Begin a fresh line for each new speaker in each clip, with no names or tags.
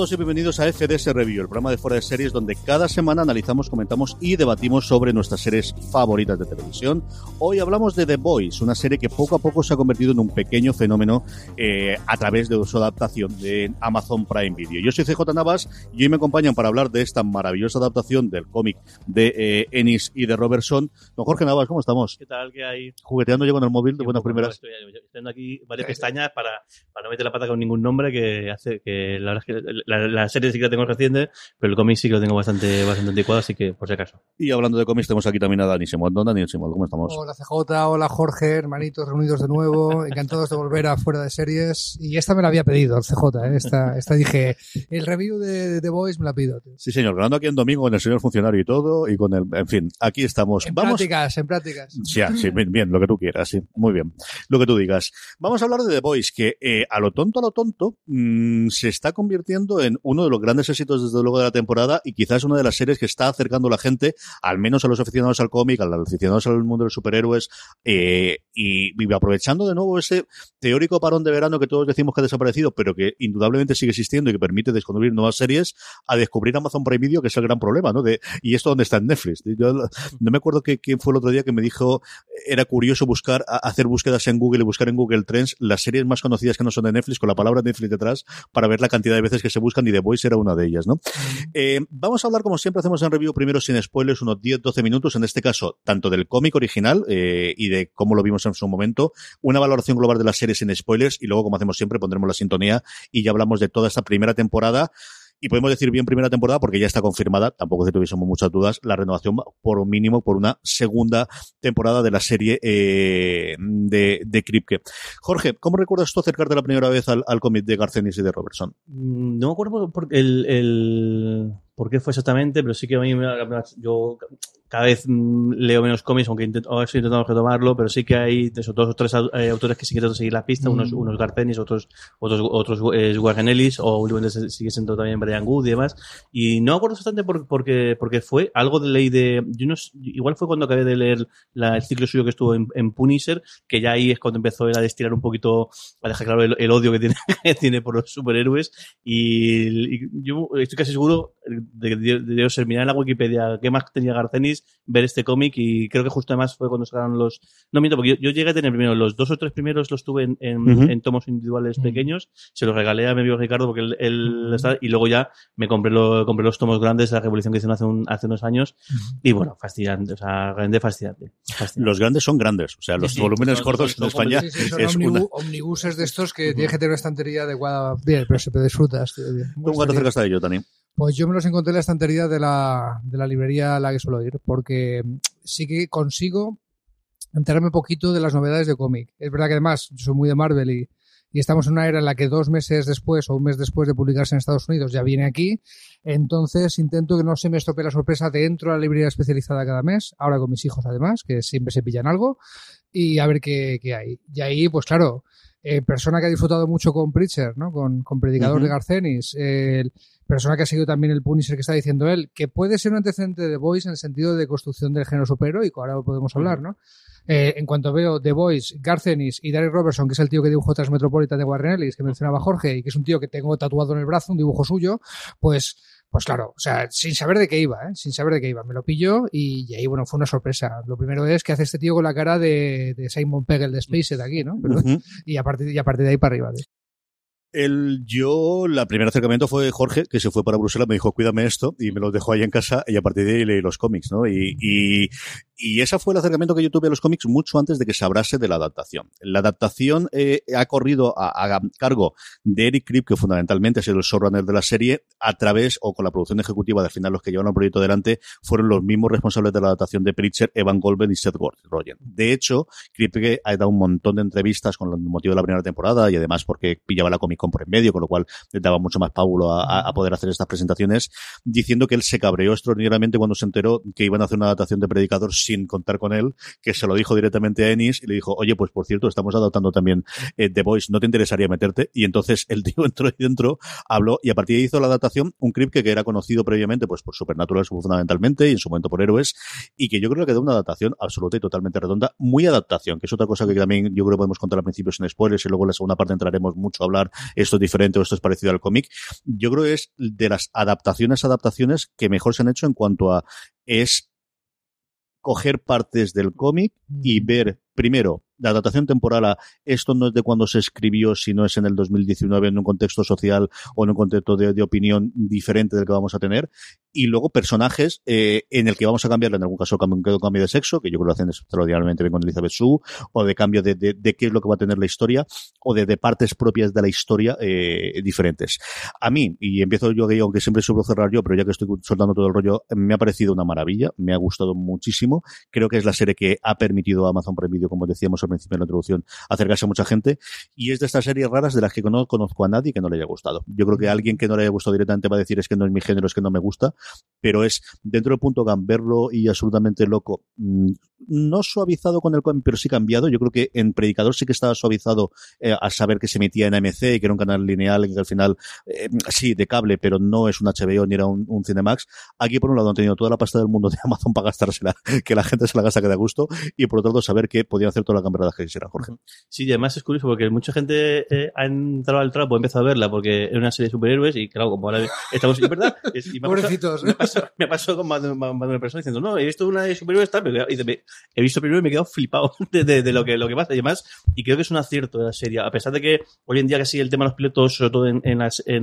Todos y bienvenidos a FDS Review, el programa de fuera de series donde cada semana analizamos, comentamos y debatimos sobre nuestras series favoritas de televisión. Hoy hablamos de The Boys, una serie que poco a poco se ha convertido en un pequeño fenómeno eh, a través de su adaptación de Amazon Prime Video. Yo soy CJ Navas y hoy me acompañan para hablar de esta maravillosa adaptación del cómic de eh, Ennis y de Robertson. Don Jorge Navas, ¿cómo estamos?
¿Qué tal? ¿Qué hay?
Jugueteando yo con el móvil de buenas primeras.
Estoy, aquí varias pestañas para, para no meter la pata con ningún nombre que hace que la verdad es que la, la serie sí que la tengo reciente, pero el cómic sí que lo tengo bastante, bastante anticuado, así que por si acaso.
Y hablando de cómics, tenemos aquí también a Dani Simón. Don Dani Simón, ¿cómo estamos?
Hola CJ, hola Jorge, hermanitos reunidos de nuevo, encantados de volver a Fuera de Series. Y esta me la había pedido el CJ, ¿eh? esta, esta dije, el review de The Boys me la pido. tío.
Sí, señor, grabando aquí en domingo con el señor funcionario y todo, y con el, en fin, aquí estamos.
En
Vamos.
prácticas, en prácticas.
Sí, sí, bien, bien, lo que tú quieras, sí, muy bien, lo que tú digas. Vamos a hablar de The Boys, que eh, a lo tonto, a lo tonto, mm, se está convirtiendo en uno de los grandes éxitos desde luego de la temporada y quizás una de las series que está acercando a la gente, al menos a los aficionados al cómic, a los aficionados al mundo de los superhéroes, eh, y, y aprovechando de nuevo ese teórico parón de verano que todos decimos que ha desaparecido, pero que indudablemente sigue existiendo y que permite descubrir nuevas series, a descubrir Amazon Prime Video, que es el gran problema, ¿no? De, y esto dónde está en Netflix. Yo no me acuerdo que, quién fue el otro día que me dijo, era curioso buscar, hacer búsquedas en Google y buscar en Google Trends las series más conocidas que no son de Netflix, con la palabra Netflix detrás, para ver la cantidad de veces que se buscan y The Voice era una de ellas, ¿no? Eh, vamos a hablar, como siempre hacemos en review, primero sin spoilers, unos 10-12 minutos, en este caso, tanto del cómic original eh, y de cómo lo vimos en su momento, una valoración global de la serie sin spoilers y luego, como hacemos siempre, pondremos la sintonía y ya hablamos de toda esta primera temporada. Y podemos decir bien primera temporada porque ya está confirmada, tampoco que tuviésemos muchas dudas, la renovación por mínimo por una segunda temporada de la serie eh, de, de Kripke. Jorge, ¿cómo recuerdas tú acercarte la primera vez al, al cómic de Garcenis y de Robertson?
Mm, No me acuerdo por, por- el, el- por qué fue exactamente, pero sí que a mí yo cada vez mm, leo menos cómics, aunque intento, ahora estoy intentando retomarlo, pero sí que hay de esos dos o tres eh, autores que sí que de seguir la pista, unos, unos Garcenis, otros, otros, otros eh, Warren Ellis, o últimamente sigue siendo también Brian Good y demás. Y no acuerdo bastante por, porque, porque fue algo de ley de, yo no igual fue cuando acabé de leer la- el ciclo suyo que estuvo en, en Punisher, que ya ahí es cuando empezó él a destilar un poquito, a dejar claro el, el odio que tiene, que tiene por los superhéroes. Y, y yo estoy casi seguro de de, de, ser mirar en la Wikipedia qué más tenía Garcenis, ver este cómic y creo que justo además fue cuando sacaron los... No miento, porque yo, yo llegué a tener primero los dos o tres primeros los tuve en, en,
Ujú.
en tomos individuales pequeños, se los regalé a mi amigo Ricardo porque él, él está- y luego ya me compré, lo, compré los tomos grandes de la revolución que hicieron hace, un- hace unos años y bueno, fascinante, o sea, realmente fascinante. fascinante.
Los grandes son grandes, o sea, los
Sí, sí,
volúmenes cortos
son-
en España
Sí, sí, son
es
omnibu-
una...
omnibuses de estos que tienes que tener una estantería adecuada. Bien, pero se disfrutas. tío, bien.
¿Tú cuánto cerca está de ello, Tani?
Pues yo me los encontré en la estantería de la, de la librería a la que suelo ir, porque sí que consigo enterarme un poquito de las novedades de cómic. Es verdad que además yo soy muy de Marvel y, y estamos en una era en la que dos meses después o un mes después de publicarse en Estados Unidos ya viene aquí. Entonces intento que no se me estropee la sorpresa dentro de la librería especializada cada mes, ahora con mis hijos además, que siempre se pillan algo, y a ver qué, qué hay. Y ahí, pues claro, eh, persona que ha disfrutado mucho con Preacher, ¿no? Con, con Predicador de Garcenis, eh, persona que ha seguido también el Punisher que está diciendo él, que puede ser un antecedente de The Voice en el sentido de construcción del género superheroico, ahora lo podemos hablar, ¿no? Eh, en cuanto veo The Voice, Garcenis y Derek Robertson, que es el tío que dibujó Transmetropolitan de Warren Ellis, que mencionaba Jorge, y que es un tío que tengo tatuado en el brazo, un dibujo suyo, pues, pues claro, o sea, sin saber de qué iba, ¿eh? sin saber de qué iba. Me lo pillo y, y ahí, bueno, fue una sorpresa. Lo primero es que hace este tío con la cara de, de Simon Pegg, de Spaced aquí, ¿no? Pero- y, a partir, y a partir de ahí para arriba. ¿eh?
El, yo, la primer acercamiento fue Jorge, que se fue para Bruselas, me dijo, cuídame esto, y me lo dejó ahí en casa, y a partir de ahí leí los cómics, ¿no? Y, y, y ese fue el acercamiento que yo tuve a los cómics mucho antes de que se hablase de la adaptación. La adaptación eh, ha corrido a, cargo de Eric Krip, que fundamentalmente ha sido el showrunner de la serie, a través, o con la producción ejecutiva, al final los que llevan el proyecto adelante, fueron los mismos responsables de la adaptación de Preacher, Evan Goldberg y Seth Rogen. De hecho, Kripke ha dado un montón de entrevistas con el motivo de la primera temporada y además porque pillaba la Comic Con por en medio, con lo cual le daba mucho más pábulo a- a poder hacer estas presentaciones, diciendo que él se cabreó extraordinariamente cuando se enteró que iban a hacer una adaptación de Predicador sin contar con él, que se lo dijo directamente a Ennis y le dijo, oye, pues por cierto, estamos adaptando también eh, The Voice, ¿no te interesaría meterte? Y entonces el tío entró ahí dentro, habló y a partir de ahí hizo la adaptación, un Kripke que era conocido previamente pues por Supernatural fundamentalmente y en su momento por Héroes, y que yo creo que da una adaptación absoluta y totalmente redonda, muy adaptación, que es otra cosa que también yo creo que podemos contar al principio sin spoilers y luego en la segunda parte entraremos mucho a hablar esto es diferente o esto es parecido al cómic. Yo creo que es de las adaptaciones, adaptaciones que mejor se han hecho en cuanto a es coger partes del cómic y ver primero la adaptación temporal a esto no es de cuando se escribió, sino es en el 2019 en un contexto social o en un contexto de, de opinión diferente del que vamos a tener. Y luego personajes eh, en el que vamos a cambiar, en algún caso cambio, cambio de sexo, que yo creo que lo hacen extraordinariamente bien con Elizabeth Sue, o de cambio de, de, de qué es lo que va a tener la historia, o de, de partes propias de la historia eh, diferentes. A mí, y empiezo yo, que aunque siempre suelo cerrar yo, pero ya que estoy soltando todo el rollo, me ha parecido una maravilla, me ha gustado muchísimo. Creo que es la serie que ha permitido a Amazon Prime Video, como decíamos al principio de la introducción, acercarse a mucha gente. Y es de estas series raras de las que no conozco a nadie que no le haya gustado. Yo creo que alguien que no le haya gustado directamente va a decir es que no es mi género, es que no me gusta, pero es dentro del punto gamberro y absolutamente loco. mm, No suavizado con el cómic, pero sí cambiado. Yo creo que en Predicador sí que estaba suavizado eh, al saber que se emetía en AMC y que era un canal lineal y que al final, eh, sí, de cable, pero no es un HBO ni era un, un Cinemax. Aquí, por un lado, han tenido toda la pasta del mundo de Amazon para gastársela, que la gente se la gasta que da gusto, y por otro lado, saber que podían hacer toda la camperada que quisieran, Jorge.
Sí, y además es curioso porque mucha gente eh, ha entrado al trapo, ha empezado a verla porque era una serie de superhéroes y claro, como ahora estamos, es verdad, es- y me me pasó, me pasó con más de, una persona diciendo, no, he visto una de superhéroes tal, he visto primero y me he quedado flipado de, lo que lo que pasa. Y además, y creo que es un acierto de la serie, a pesar de que hoy en día casi el tema de los pilotos, sobre todo en- en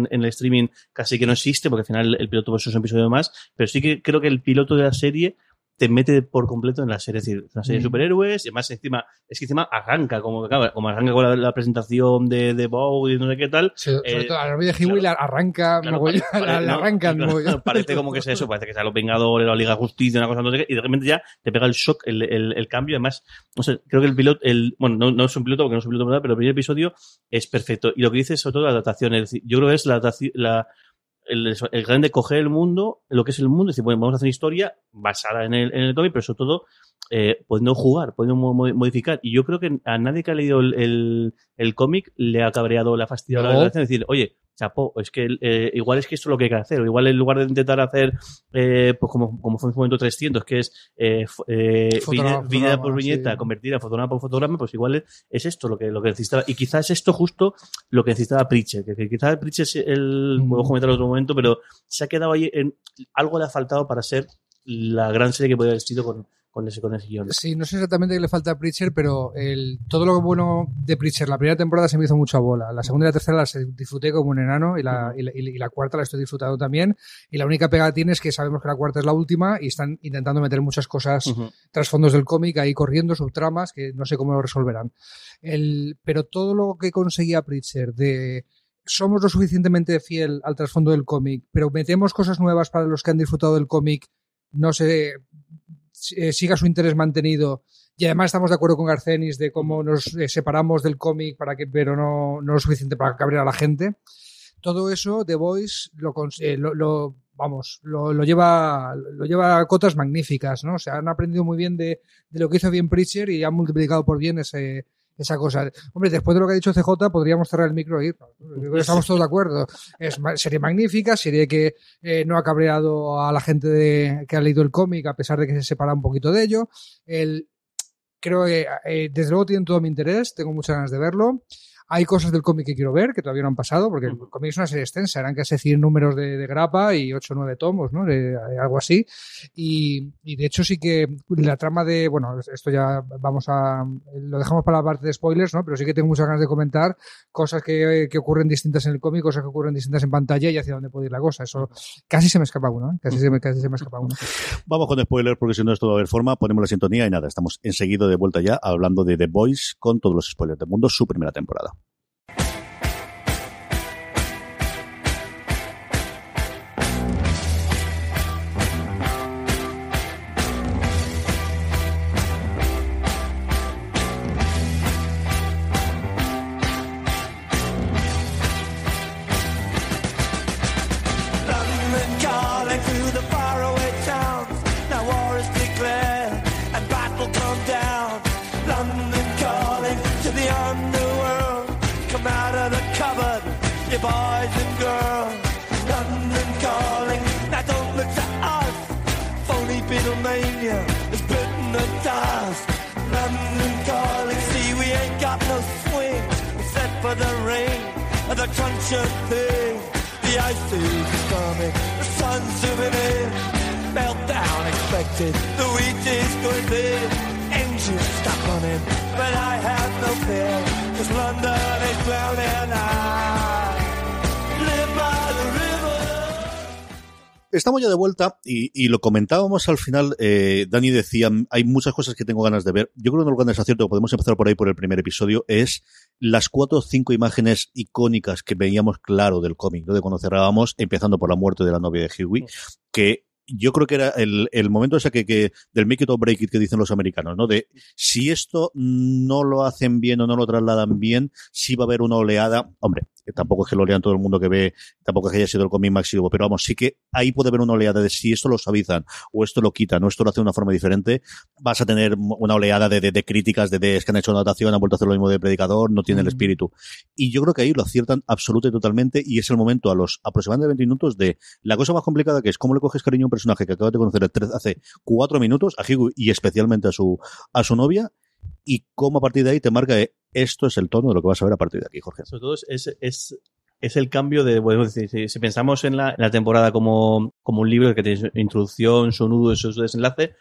el streaming, casi que no existe, porque al final el piloto pues, es un episodio más, pero sí que creo que el piloto de la serie te mete por completo en la serie. Es decir, una serie de
Mm.
superhéroes, y además encima, es que encima arranca, como, como arranca con la, la presentación de, de Bow y no sé qué tal,
Sí, sobre
Eh,
todo a la de Hewitt le arranca,
Claro,
mogollón,
pare- pare-
la- le
no, claro,
mogollón.
parece como que es eso, parece que sea los Vengadores, la Liga de Justicia, una cosa no sé qué, y de repente ya te pega el shock, el, el, el cambio. Además, no sé, creo que el piloto, el, bueno, no, no es un piloto porque no es un piloto, pero el primer episodio es perfecto. Y lo que dice es sobre todo la adaptación, es decir, yo creo que es la adaptación, la, el, el gran de coger el mundo, lo que es el mundo, es decir, bueno, vamos a hacer historia basada en el, en el cómic, pero sobre todo eh, pudiendo jugar, pudiendo mo- mo- modificar. Y yo creo que a nadie que ha leído el, el, el cómic le ha cabreado la fastidiado la
No.
relación, es decir, oye, chapó, es que eh, igual es que esto es lo que hay que hacer, o igual en lugar de intentar hacer, eh, pues como, como fue en su momento 300, que es eh, f- eh,
Fotograma,
viñe- viñeta por viñeta,
sí.
convertir a fotograma por fotograma, pues igual es, es esto lo que, lo que necesitaba. Y quizás esto justo lo que necesitaba Pritchett, que, que quizás Pritchett es el,
Mm.
puedo comentar en otro momento, pero se ha quedado ahí en, algo le ha faltado para ser la gran serie que podía haber sido con, con ese, con ese guion.
Sí, no sé exactamente qué le falta a Preacher, pero el, todo lo bueno de Preacher, la primera temporada se me hizo mucha bola. La segunda y la tercera las disfruté como un enano y la, y la, y la cuarta la estoy disfrutando también. Y la única pega que tiene es que sabemos que la cuarta es la última y están intentando meter muchas cosas, trasfondos del cómic ahí corriendo, subtramas, que no sé cómo lo resolverán. El, pero todo lo que conseguía Preacher de somos lo suficientemente fiel al trasfondo del cómic, pero metemos cosas nuevas para los que han disfrutado del cómic, no sé, eh, siga su interés mantenido. Y además estamos de acuerdo con Garcenis de cómo nos eh, separamos del cómic para que, pero no, no lo suficiente para cabrear a la gente. Todo eso, The Voice lo, eh, lo, lo- vamos, lo, lo lleva, lo lleva a cotas magníficas, ¿no? O sea, han aprendido muy bien de, de lo que hizo bien Preacher y han multiplicado por bien ese, esa cosa. Hombre, después de lo que ha dicho CJ, podríamos cerrar el micro e irnos. Estamos todos de acuerdo. Es serie magnífica, serie que eh, no ha cabreado a la gente de- que ha leído el cómic, a pesar de que se separa un poquito de ello. El, creo que eh, desde luego tienen todo mi interés, tengo muchas ganas de verlo. Hay cosas del cómic que quiero ver, que todavía no han pasado, porque el cómic es una serie extensa, eran casi 100 números de, de grapa y 8 o 9 tomos, ¿no? De- algo así. Y, y de hecho sí que la trama de, bueno, esto ya vamos a, lo dejamos para la parte de spoilers, ¿no? Pero sí que tengo muchas ganas de comentar cosas que, que ocurren distintas en el cómic, cosas que ocurren distintas en pantalla y hacia dónde puede ir la cosa. Eso casi se me escapa uno, ¿eh? Casi se me, casi se me escapa uno.
Vamos con spoilers porque si no esto va a haber forma. Ponemos la sintonía y nada, estamos enseguida de vuelta ya hablando de The Boys con todos los spoilers del mundo, su primera temporada.
The. The ice the sun's expected, the is going but I have no fear. Is.
Estamos ya de vuelta y, lo comentábamos al final. Eh, Dani decía, hay muchas cosas que tengo ganas de ver. Yo creo que grandes aciertos, podemos empezar por ahí por el primer episodio, es las cuatro o cinco imágenes icónicas que veíamos claro del cómic, ¿no? de cuando cerrábamos, empezando por la muerte de la novia de Huey, que yo creo que era el, el momento ese que, que del make it or break it que dicen los americanos, ¿no? De si esto no lo hacen bien o no lo trasladan bien, sí va a haber una oleada. Hombre, que tampoco es que lo lean todo el mundo que ve, tampoco es que haya sido el cómic máximo, pero vamos, sí que ahí puede haber una oleada de si esto lo suavizan o esto lo quitan o esto lo hace de una forma diferente, vas a tener una oleada de, de, de críticas de, de es que han hecho una adaptación, han vuelto a hacer lo mismo de Predicador, no tiene el espíritu. Y yo creo que ahí lo aciertan absoluta y totalmente y es el momento a los aproximadamente 20 minutos de la cosa más complicada que es cómo le coges cariño a un personaje que acabas de conocer hace cuatro minutos, a Hugo y especialmente a su, a su novia, y cómo a partir de ahí te marca eh, esto es el tono de lo que vas a ver a partir de aquí, Jorge.
Sobre todo es, es, es el cambio de, bueno, si, pensamos en la, en la, temporada como, como un libro que tiene su introducción, su nudo su desenlace,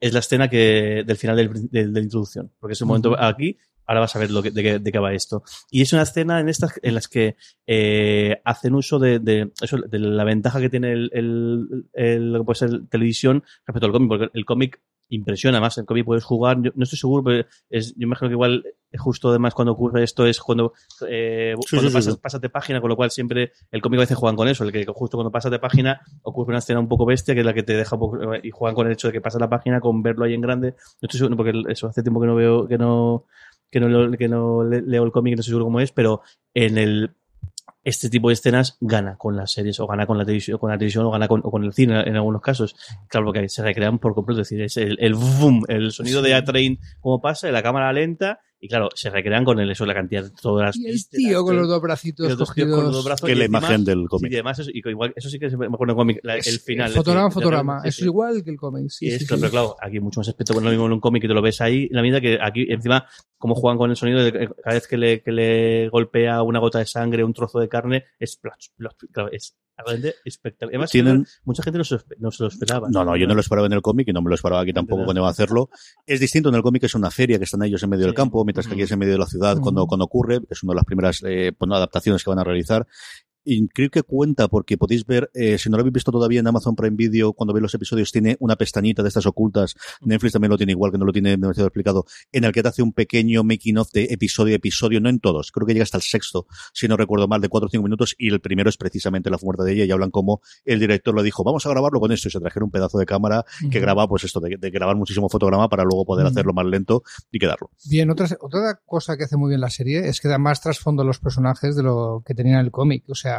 es la escena que del final del, de, de la introducción, porque es el momento aquí ahora vas a ver lo que, de, de, qué va esto. Y es una escena en estas en las que eh, hacen uso de, de, eso, de la ventaja que tiene el, el, el, pues el televisión respecto al cómic, porque el cómic impresiona más. El cómic puedes jugar, yo no estoy seguro, pero es, yo me imagino que igual justo además cuando ocurre esto es cuando, eh,
Sí,
cuando
sí,
pasas,
sí.
pasas de página, con lo cual siempre el cómic a veces juegan con eso, el que justo cuando pasas de página ocurre una escena un poco bestia que es la que te deja un poco, y juegan con el hecho de que pasas la página con verlo ahí en grande. No estoy seguro, porque eso hace tiempo que no veo, que no, que no, que no le- leo el cómic, no estoy seguro cómo es, pero en el este tipo de escenas gana con las series o gana con la televisión, con la televisión o gana con, o con el cine en algunos casos. Claro, porque se recrean por completo, es decir, es el, el boom, el sonido de A-Train como pasa, la cámara lenta, y claro, se recrean con el, eso, la cantidad de todas las
Y el
pistas,
tío con
el-
los dos bracitos
los dos tíos con los dos
cogidos.
brazos
Que
y
la
encima-
imagen del
Sí,
cómic.
y además, eso, y igual, eso sí que se me acuerdo en el cómic, la- el final.
fotograma.
sí,
Es
sí.
igual que el cómic. Sí,
Y
sí,
pero claro, aquí mucho más aspecto, bueno, lo mismo en un cómic que te lo ves ahí, la medida que aquí encima, como juegan con el sonido, de que cada vez que le, que le golpea una gota de sangre, un trozo de carne, es, claro, es realmente espectacular. Además,
Tienen-
mucha gente no se, lo no esperaba.
No, no, yo no lo esperaba en el cómic y no me lo esperaba aquí tampoco cuando iba a hacerlo. Es distinto en el cómic, es una feria que están ellos en medio del campo, mientras que aquí es en medio de la ciudad cuando, cuando ocurre. Es una de las primeras eh, pues, adaptaciones que van a realizar. Y creo que cuenta porque podéis ver, eh, si no lo habéis visto todavía en Amazon Prime Video, cuando veis los episodios, tiene una pestañita de estas ocultas. Netflix también lo tiene igual, que no lo tiene demasiado explicado, en el que te hace un pequeño making of de episodio a episodio, no en todos, creo que llega hasta el sexto, si no recuerdo mal, de cuatro o cinco minutos, y el primero es precisamente la muerte de ella, y hablan como el director lo dijo, vamos a grabarlo con esto, y se trajeron un pedazo de cámara que graba, pues esto, de, de grabar muchísimo fotograma para luego poder hacerlo más lento y quedarlo.
Bien, otra, otra cosa que hace muy bien la serie es que da más trasfondo a los personajes de lo que tenían en el cómic. O sea,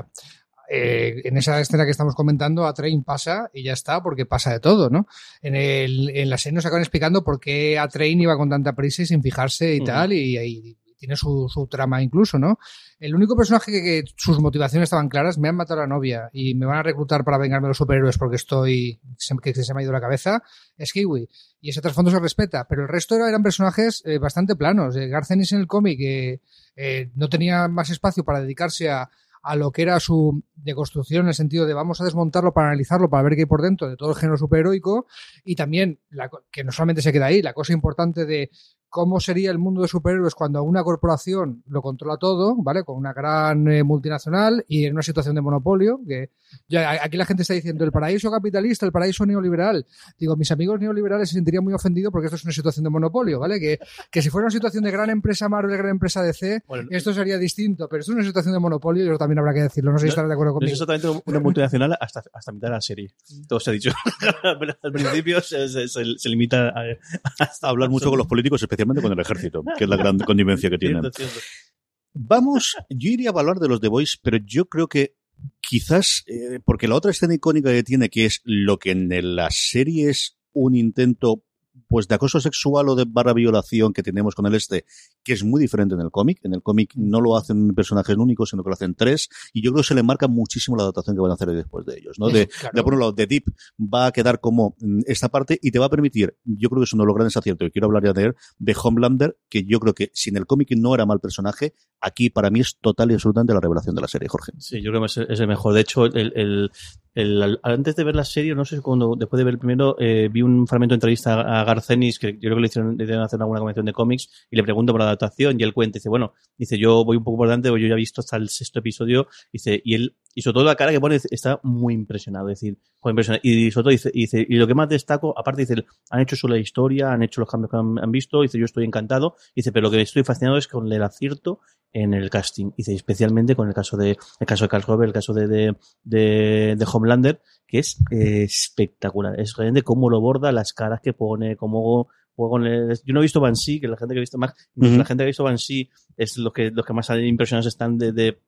eh, en esa escena que estamos comentando, a Train pasa y ya está, porque pasa de todo, ¿no? En, el, en la serie nos acaban explicando por qué a Train iba con tanta prisa y sin fijarse y tal, y, y- tiene su, su trama incluso, ¿no? El único personaje que, que sus motivaciones estaban claras, me han matado a la novia y me van a reclutar para vengarme de los superhéroes porque estoy, se- que se me ha ido la cabeza, es Kiwi. Y ese trasfondo se respeta, pero el resto era- eran personajes eh, bastante planos. Eh, Garth Ennis en el cómic eh, eh, no tenía más espacio para dedicarse a, a lo que era su deconstrucción en el sentido de vamos a desmontarlo para analizarlo, para ver qué hay por dentro de todo el género superheroico y también que no solamente se queda ahí, la cosa importante de cómo sería el mundo de superhéroes cuando una corporación lo controla todo, ¿vale? Con una gran eh, multinacional y en una situación de monopolio, que ya, aquí la gente está diciendo el paraíso capitalista, el paraíso neoliberal. Digo, mis amigos neoliberales se sentirían muy ofendidos porque esto es una situación de monopolio, ¿vale? Que, que si fuera una situación de gran empresa Marvel, gran empresa DC,
Bueno,
esto sería distinto, pero esto es una situación de monopolio y eso también habrá que decirlo. No sé si estarás de acuerdo
No es
conmigo.
exactamente una multinacional hasta, hasta mitad de la serie. Todo se ha dicho. Al principio se, se- se- se limita a, hasta
Hablar mucho con los políticos, especialmente con el ejército, que es la gran connivencia que tienen. Vamos, yo iría a hablar de los The Boys, pero yo creo que quizás, eh, porque la otra escena icónica que tiene, que es lo que en la serie es un intento pues de acoso sexual o de barra violación que tenemos con el este, que es muy diferente en el cómic. En el cómic no lo hacen personajes únicos, sino que lo hacen tres, y yo creo que se le marca muchísimo la adaptación que van a hacer después de ellos, ¿no? De,
Claro.
de por un lado, The Deep va a quedar como mm, esta parte y te va a permitir, yo creo que es uno de los grandes aciertos, y quiero hablar ya de él, de Homelander, que yo creo que si en el cómic no era mal personaje, aquí para mí es total y absolutamente la revelación de la serie, Jorge.
Sí, yo creo que es el mejor. De hecho, el, el- el- antes de ver la serie, no sé cuando, después de ver el primero, eh, vi un fragmento de entrevista a Ennis, que yo creo que le hicieron, le hicieron hacer alguna convención de cómics, y le pregunto por la adaptación, y él cuenta, dice, bueno, dice, yo voy un poco por delante, yo ya he visto hasta el sexto episodio, dice, y él, y sobre todo la cara que pone, está muy impresionado, es decir, joder, impresionado. Y sobre todo y lo que más destaco, aparte dice, han hecho solo la historia, han hecho los cambios que han, visto, dice, yo estoy encantado, dice, pero lo que estoy fascinado es con el acierto en el casting, dice, especialmente con el caso de, el caso de Carl Robert, el caso de, de, de, de Homelander, que es espectacular, es realmente cómo lo borda, las caras que pone, cómo con el- yo no he visto Banshee, que la gente que ha visto más,
Ujú.
la gente que ha visto Banshee es lo que, los que más impresionados están de, de,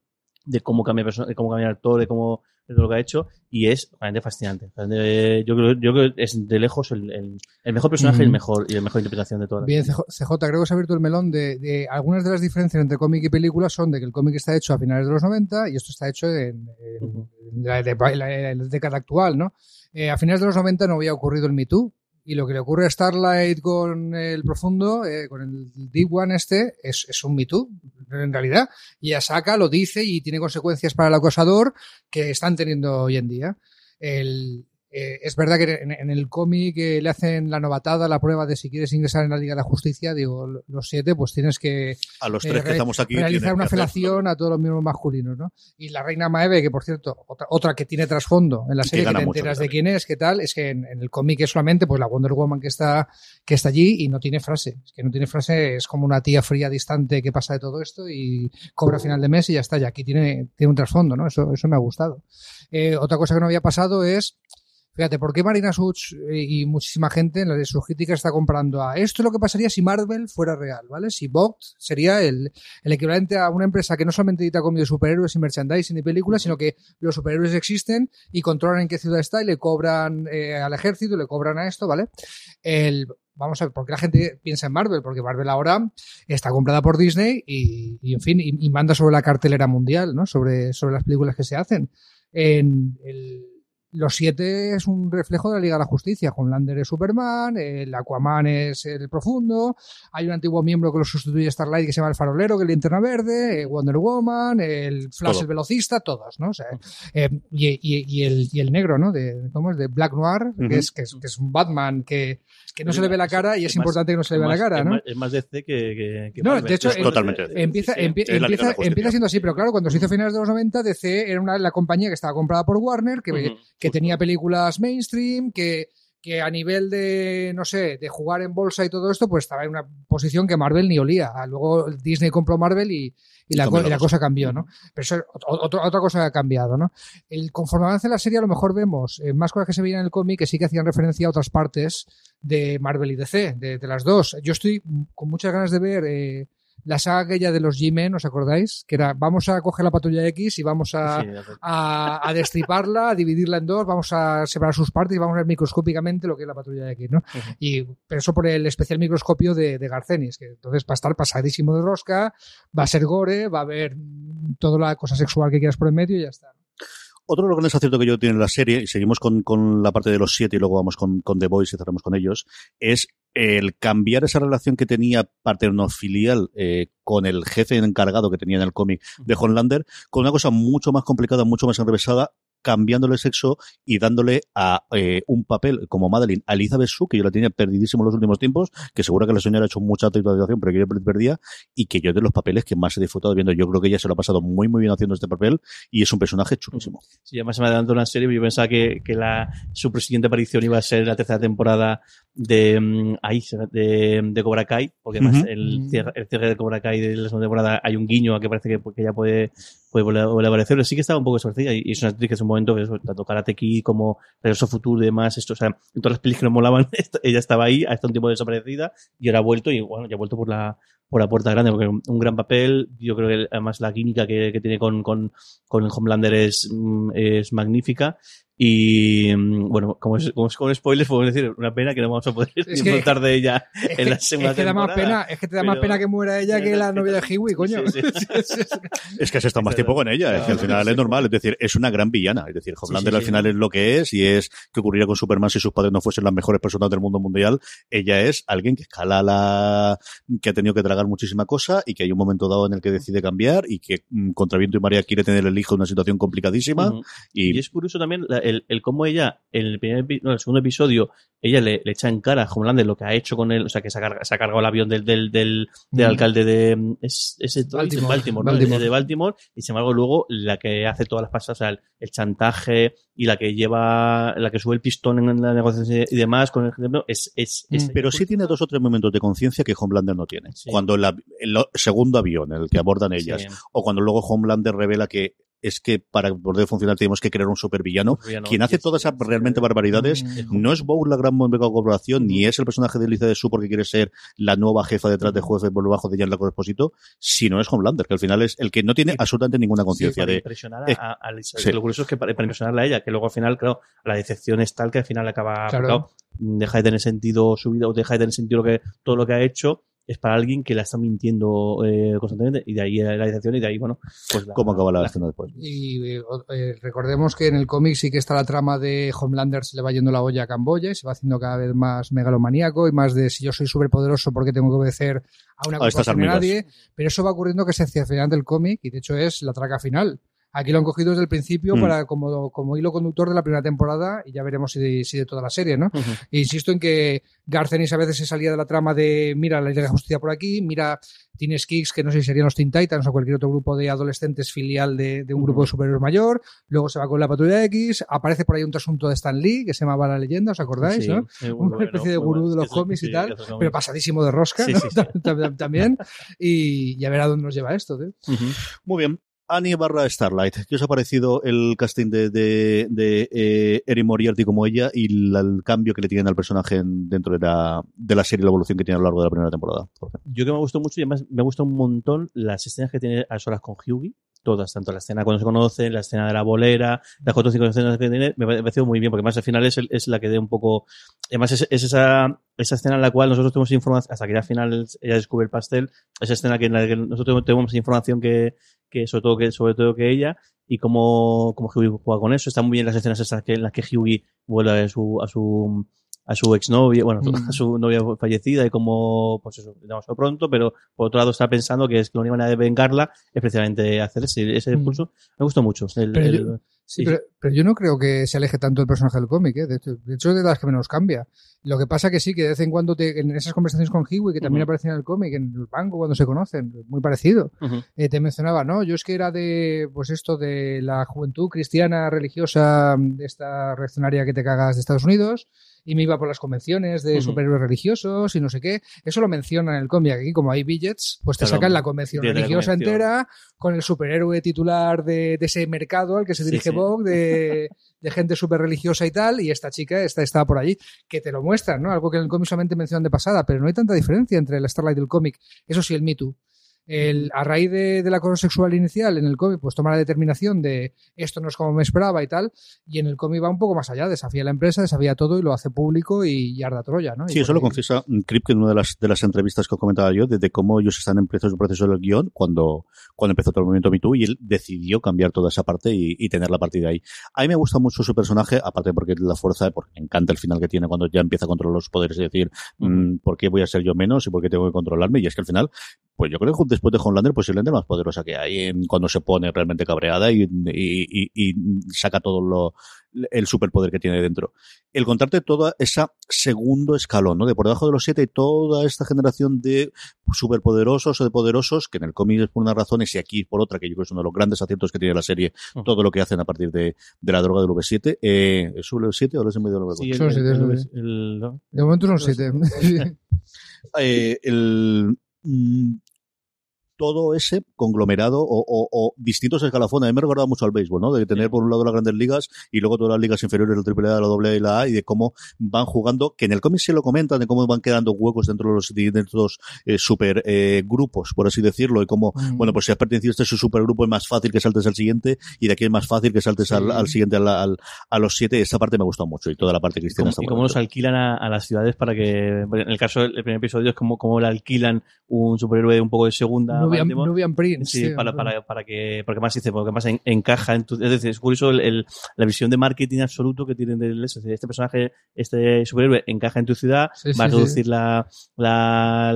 de cómo cambia de cómo cambia el actor, de cómo de lo que ha hecho, y es realmente fascinante. Realmente, Yo creo, yo creo que es de lejos el, el, el mejor personaje y el mejor, y la mejor interpretación de todas.
Bien, CJ, CJ, creo que se ha abierto el melón de, de algunas de las diferencias entre cómic y película son de que el cómic está hecho a finales de los 90 y esto está hecho en, en-
Ujú.
en la, de- la- la década actual, ¿no? Eh, a finales de los 90 no había ocurrido el Me Too y lo que le ocurre a Starlight con el Profundo, eh, con el Deep One este, es, es un Me Too, en realidad. Y ella saca, lo dice y tiene consecuencias para el acosador que están teniendo hoy en día. El, eh, es verdad que en, en el cómic eh, le hacen la novatada, la prueba de si quieres ingresar en la Liga de la Justicia, digo, los siete, pues tienes que
A los
eh,
tres que estamos aquí.
realizar una
que
felación a todos los miembros masculinos, ¿no? Y la reina Maeve, que por cierto, otra, otra que tiene trasfondo en la
que
serie, que,
gana
te
mucho
enteras de quién es, qué tal, es que en, en el cómic es solamente pues la Wonder Woman que está, que está allí y no tiene frase. Es que no tiene frase, es como una tía fría, distante que pasa de todo esto y cobra a final de mes y ya está. Y aquí tiene, tiene un trasfondo, ¿no? Eso, eso me ha gustado. Otra cosa que no había pasado es Fíjate, ¿por qué Marina Such eh, y muchísima gente en la de sus críticas está comprando a esto es lo que pasaría si Marvel fuera real, ¿vale? Si Vogt sería el, el equivalente a una empresa que no solamente edita cómics de superhéroes y merchandising y películas, sino que los superhéroes existen y controlan en qué ciudad está y le cobran eh, al ejército, le cobran a esto, ¿vale? El, vamos a ver, ¿por qué la gente piensa en Marvel? Porque Marvel ahora está comprada por Disney y, y, en fin, y, y manda sobre la cartelera mundial, ¿no? Sobre, sobre las películas que se hacen. En el, los siete es un reflejo de la Liga de la Justicia. Homelander es Superman, el Aquaman es el Profundo, hay un antiguo miembro que lo sustituye a Starlight que se llama el Farolero, que es Linterna Verde, eh, Wonder Woman, el Flash
Todo.
el Velocista, todos, ¿no? O sea, eh, y, y- y el, y el negro, ¿no? De, ¿Cómo es? De Black Noir, que, es, que, es, que es un Batman que, que no se le ve la cara y es, importante que no se le vea la cara, ¿no?
Es más DC que,
No, de hecho,
Es
en-
Totalmente.
Empieza, empie- empieza, empieza siendo así, pero claro, cuando se hizo a finales de los 90, DC era una, la compañía que estaba comprada por Warner, que, que tenía películas mainstream, que, que a nivel de, no sé, de jugar en bolsa y todo esto, pues estaba en una posición que Marvel ni olía. Ah, Luego Disney compró Marvel y, y
Y
la,
cambió
co-
la
y la
cosa.
cambió, ¿no? Pero eso es ot- otro- otra cosa que ha cambiado, ¿no? El, conforme avance la serie, a lo mejor vemos eh, más cosas que se veían en el cómic que sí que hacían referencia a otras partes de Marvel y DC, de, de las dos. Yo estoy con muchas ganas de ver eh, la saga aquella de los G-Men, ¿os acordáis? Que era, vamos a coger la patrulla X y vamos a,
Sí,
a, a destriparla, a dividirla en dos, vamos a separar sus partes y vamos a ver microscópicamente lo que es la patrulla X, ¿no? Y eso por el especial microscopio de, de Garcenis, que entonces va a estar pasadísimo de rosca, va a ser gore, va a haber toda la cosa sexual que quieras por el medio y ya está.
Otro de los grandes aciertos que yo tiene la serie, y seguimos con, con la parte de los siete y luego vamos con, con The Boys y cerramos con ellos, es el cambiar esa relación que tenía paternofilial eh, con el jefe encargado que tenía en el cómic de Homelander, con una cosa mucho más complicada, mucho más enrevesada, cambiándole el sexo y dándole a eh, un papel como Madeline a Elizabeth Shue, que yo la tenía perdidísimo en los últimos tiempos, que seguro que la señora ha hecho mucha actualización, pero que yo perdía, y que yo de los papeles que más he disfrutado viendo. Yo creo que ella se lo ha pasado muy, muy bien haciendo este papel y es un personaje chulísimo.
Sí, además se me adelantó una serie, yo pensaba que, que la, su siguiente aparición iba a ser la tercera temporada de, mm, ahí, de, de Cobra Kai, porque además el, cierre, el cierre de Cobra Kai de la segunda temporada hay un guiño a que parece que, que ya puede, puede volver, a aparecer, sí que estaba un poco desaparecida y, y es una actriz que es un momento que eso, tanto Karate Kid como Regreso Futuro y demás, esto, o sea, en todas las películas que nos molaban, ella estaba ahí, hasta un tiempo desaparecida y ahora ha vuelto y bueno, ya ha vuelto por la, por la puerta grande, porque un gran papel, yo creo que además la química que, tiene con, con, con el Homelander es, mm, es magnífica. Y mm, bueno, como es, como es con spoilers, podemos decir una pena que no vamos a poder
Es que-
disfrutar de ella en
que,
la segunda
es que da más
temporada.
pena, es que te da más pena que muera ella que la novia de Hiwi, coño.
Sí, sí, sí.
Es que has estado más tiempo con ella, es que al final es normal, es decir, es una gran villana, es decir, Homelander
sí,
al
sí.
final es lo que es y es que ocurriría con Superman si sus padres no fuesen las mejores personas del mundo mundial, ella es alguien que escala la, que ha tenido que tragar muchísima cosa y que hay un momento dado en el que decide cambiar y que mm, contra viento y María quiere tener el hijo en una situación complicadísima y,
Y es curioso también la- el, el cómo ella, en el, primer, no, el segundo episodio, ella le, le echa en cara a Homelander lo que ha hecho con él, o sea, que se ha, carga- se ha cargado el avión del, del, del, del
Mm.
alcalde de es,
Baltimore.
Baltimore, ¿no?
Baltimore.
De, Baltimore, y sin embargo luego la que hace todas las pasas, o sea, el, el chantaje y la que lleva, la que sube el pistón en la negociación y demás con el ejemplo, es, es, es
Mm.
pero sí tiene dos o tres momentos de conciencia que Homelander no tiene.
Sí.
Cuando la- el segundo avión el que abordan ellas,
Sí.
o cuando luego Homelander revela que es que para poder funcionar tenemos que crear un supervillano,
Supervillano.
quien hace todas esas realmente barbaridades
Mm.
no es Bow la gran mega corporación, ni es el personaje de Lisa de Su porque quiere ser la nueva jefa detrás de jueces por debajo de Giancarlo Esposito, sino es Homelander, que al final es el que no tiene absolutamente ninguna conciencia
para
de...
impresionar
eh,
a, a Lisa.
sí.
Lo curioso es que para, para impresionarla a ella, que luego al final, claro, la decepción es tal que al final acaba.
Claro.
claro, deja de tener sentido su vida o deja de tener sentido lo que, todo lo que ha hecho. Es para alguien que la está mintiendo eh, constantemente y de ahí la decepción y de ahí, bueno, pues la,
¿Cómo acaba la
la-
escena después?
Y eh, eh, recordemos que en el cómic sí que está la trama de Homelander se le va yendo la olla a Camboya y se va haciendo cada vez más megalomaníaco y más de si yo soy superpoderoso porque tengo que obedecer a una
A estas
corporación de
hormigas.
nadie. Pero eso va ocurriendo que se hacia el final del cómic y de hecho es la traca final. Aquí lo han cogido desde el principio
Mm.
para como, como hilo conductor de la primera temporada y ya veremos si de, si de toda la serie, ¿no? E insisto en que Garcenis a veces se salía de la trama de mira la Liga de la Justicia por aquí, mira tienes Kicks, que no sé si serían los Teen Titans o cualquier otro grupo de adolescentes filial de, de un grupo de superhéroes mayor, luego se va con la Patrulla X, aparece por ahí un trasunto de Stan Lee que se llamaba La Leyenda, ¿os acordáis?
Sí,
¿no? Una
bueno,
especie de gurú
bueno.
de los cómics
sí,
y tal, pero pasadísimo de rosca también, y ya verá dónde nos lleva esto.
Muy bien. Annie barra Starlight. ¿Qué os ha parecido el casting de, de, eh, Erin Moriarty como ella y la- el cambio que le tienen al personaje en- dentro de la, de la serie la evolución que tiene a lo largo de la primera temporada?
Yo que me gustó mucho y además me gusta un montón las escenas que tiene a solas con Hughie. Todas, tanto la escena cuando se conocen, la escena de la bolera, las cuatro o cinco escenas que tiene, me ha parecido muy bien, porque más al final es, es la que dé un poco. Además, es, es esa, esa escena en la cual nosotros tenemos información, hasta que ya al final ella descubre el pastel, esa escena que en la que nosotros tenemos información que, que sobre todo que, sobre todo que ella, y cómo, cómo Hughie juega con eso. Están muy bien las escenas en las que Hughie vuelve a su, a su, a su exnovia, bueno,
Mm.
a su novia fallecida y como, pues eso, demasiado pronto, pero por otro lado está pensando que es que la única manera de vengarla es precisamente hacer ese, ese
Mm.
impulso. Me gustó mucho. El-
Pero
el-
yo- Sí, pero, pero yo no creo que se aleje tanto el personaje del cómic, ¿eh? de, hecho, de hecho es de las que menos cambia. Lo que pasa que sí, que de vez en cuando te- en esas conversaciones con Hiwi, que también
Ujú.
aparecen en el cómic, en el banco cuando se conocen, muy parecido, eh, te mencionaba, no, yo es que era de, pues esto, de la juventud cristiana religiosa, de esta reaccionaria que te cagas de Estados Unidos, y me iba por las convenciones de superhéroes religiosos y no sé qué. Eso lo menciona en el cómic. Aquí, como hay billets, pues te
Claro,
sacan la convención
la
religiosa
convención.
entera con el superhéroe titular de, de ese mercado al que se dirige
sí.
Vogue, de, de gente súper religiosa y tal, y esta chica está, estaba por allí, que te lo muestran, ¿no? Algo que en el cómic solamente mencionan de pasada, pero no hay tanta diferencia entre el Starlight del cómic. Eso sí, el Me Too. El, a raíz de, del acoso sexual inicial en el cómic, pues toma la determinación de esto no es como me esperaba y tal, y en el cómic va un poco más allá, desafía a la empresa, desafía todo y lo hace público y, y arda Troya, ¿no? Y
Sí, eso lo confiesa Kripke en una de las, de las entrevistas que os comentaba yo, de, de cómo ellos están en proceso, proceso del guion cuando, cuando empezó todo el movimiento Me Too y él decidió cambiar toda esa parte y, y tener la partida ahí. A mí me gusta mucho su personaje, aparte porque la fuerza, porque me encanta el final que tiene cuando ya empieza a controlar los poderes y decir, mm, ¿por qué voy a ser yo menos y por qué tengo que controlarme? Y es que al final, pues yo creo que después de Homelander, posiblemente la más poderosa que hay en- cuando se pone realmente cabreada y, y, y- y saca todo lo, el superpoder que tiene dentro. El contarte toda esa segundo escalón, ¿no? De por debajo de los siete y toda esta generación de superpoderosos o de poderosos, que en el cómic es por unas razones y aquí por otra, que yo creo que es uno de los grandes aciertos que tiene la serie,
Ujú.
todo lo que hacen a partir de, de la droga del V7. Eh, ¿Es un V7 o lo es en medio del V4?
Sí, el-
Son
el-
siete,
el-
son
el-
siete.
el- ¿no?
De momento son siete.
eh, el mm, todo ese conglomerado o, o- o distintos escalafones. A mí me recordaba mucho al béisbol, ¿no? De tener por un lado las grandes ligas y luego todas las ligas inferiores, el triple A, la doble A y la A, y de cómo van jugando, que en el cómic se lo comentan, de cómo van quedando huecos dentro de los distintos eh, super eh, grupos, por así decirlo, y cómo,
Mm.
bueno, pues si has pertenecido a este su supergrupo es más fácil que saltes al siguiente, y de aquí es más fácil que saltes al, al siguiente, al, al- a los siete. Esta parte me gustó mucho, y toda la parte cristiana está
y cómo los alquilan a, a las ciudades para que. En el caso del primer episodio es como, como le alquilan un superhéroe un poco de segunda.
Nubian. Nubian Prince.
Sí, para, para, para que, porque más dice, porque más en- encaja en tu, es decir, es curioso el, el- la visión de marketing absoluto que tienen de eso. Es decir, este personaje, este superhéroe encaja en tu ciudad,
Sí, sí,
va a
sí.
reducir la, la,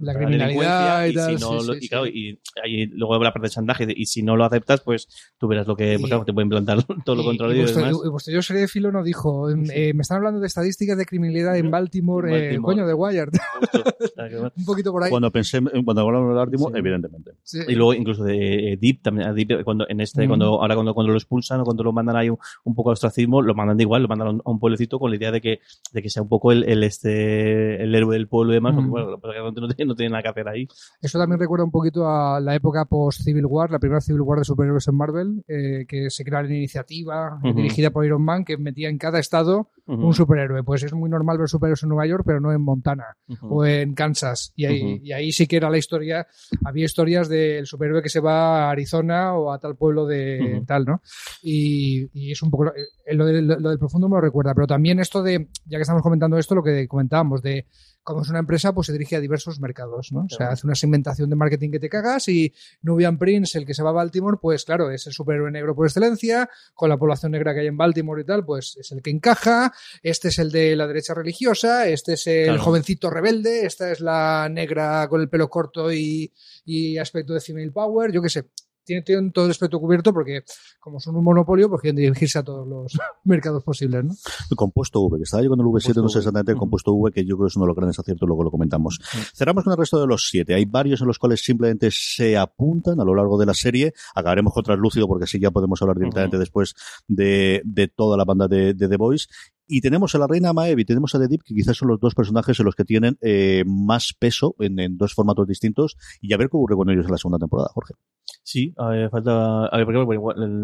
La criminalidad y tal,
si no
sí,
lo-
sí,
y,
sí.
claro, y, ahí luego la parte de chantaje, y si no lo aceptas, pues tú verás lo que,
Y-
pues claro, te pueden plantar todo lo
Y-
contrario
y
y,
vuestro, y vuestro yo seré de filo no dijo, eh, me están hablando de estadísticas de criminalidad en Baltimore,
En
eh, coño, de Wired. Un poquito por ahí.
Cuando pensé, cuando hablamos del Artimo,
Sí.
evidentemente.
Sí.
Y luego incluso de eh, Deep también, a Deep, cuando en este,
Mm.
cuando, ahora cuando, cuando lo expulsan o cuando lo mandan ahí un, un poco al ostracismo, lo mandan de igual, lo mandan a un, pueblecito con la idea de que, de que sea un poco el, el este, el héroe del pueblo y demás, porque
Mm.
bueno, lo que pasa es que no, tiene, no tiene nada que hacer ahí.
Eso también recuerda un poquito a la época post-Civil War, la primera Civil War de superhéroes en Marvel, eh, que se crea la iniciativa eh,
Ujú.
dirigida por Iron Man, que metía en cada estado
Ujú.
un superhéroe. Pues es muy normal ver superhéroes en Nueva York, pero no en Montana
Ujú.
o en Kansas. Y ahí, y ahí sí que era la historia, había historias del superhéroe que se va a Arizona o a tal pueblo de tal, ¿no? Y, y es un poco, eh, lo, del- lo del profundo me lo recuerda, pero también esto de, ya que estamos comentando esto, lo que comentábamos, de como es una empresa, pues se dirige a diversos mercados, ¿no? O sea, hace una segmentación de marketing que te cagas y Nubian Prince, el que se va a Baltimore, pues claro, es el superhéroe negro por excelencia, con la población negra que hay en Baltimore y tal, pues es el que encaja, este es el de la derecha religiosa, este es el
Claro.
jovencito rebelde, esta es la negra con el pelo corto y, y aspecto de female power, yo qué sé. Tiene, tienen todo el aspecto cubierto porque, como son un monopolio, pues quieren dirigirse a todos los mercados posibles, ¿no?
El compuesto V, que estaba yo con el V7, no sé exactamente el compuesto V, que yo creo que es uno de los grandes aciertos, luego lo comentamos. Cerramos con el resto de los siete. Hay varios en los cuales simplemente se apuntan a lo largo de la serie. Acabaremos con Translúcido porque así ya podemos hablar directamente después de, de toda la banda de, de The Voice. Y tenemos a la reina Maeve y tenemos a The Deep, que quizás son los dos personajes en los que tienen eh, más peso en, en dos formatos distintos. Y a ver qué ocurre con ellos en la segunda temporada, Jorge.
Sí, ver, falta. A ver, porque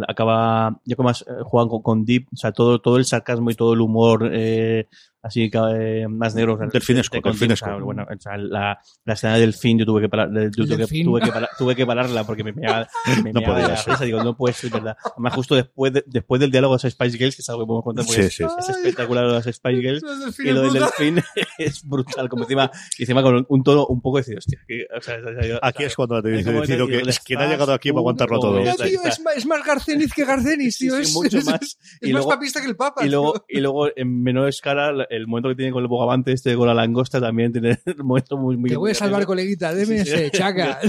acaba. Ya como más eh, juegan con, con Deep, o sea, todo, todo el sarcasmo y todo el humor eh, así que, eh, más negro. o sea,
Delfinesco,
de- con sea, bueno, o sea, la, la escena del fin yo tuve que parar, de- yo tuve, que, tuve, que parar- tuve que pararla porque me meaba, me
No
meaba la risa. Digo, no puede ser verdad. Además, justo después, de- después del diálogo de las Spice Girls, que es algo que podemos contar porque
Sí,
es,
sí, sí.
es espectacular lo de las Spice Girls.
Delfines
Y lo del delfín es brutal, como encima, y encima con un tono un poco de decir, hostia, que, o sea, o sea,
Aquí es cuando te
es
dice decido que es quien ha llegado aquí para aguantarlo todo.
No, tío, es, más, es más Garcenis que Garcenis,
Sí,
tío.
sí,
es,
mucho
es-
más.
es
Y
más
luego-
papista que el Papa.
Y luego, y luego, en menor escala, el momento que tiene con el bogavante este con la langosta también tiene un momento muy, muy
Te voy a salvar, coleguita, deme ese, chaca.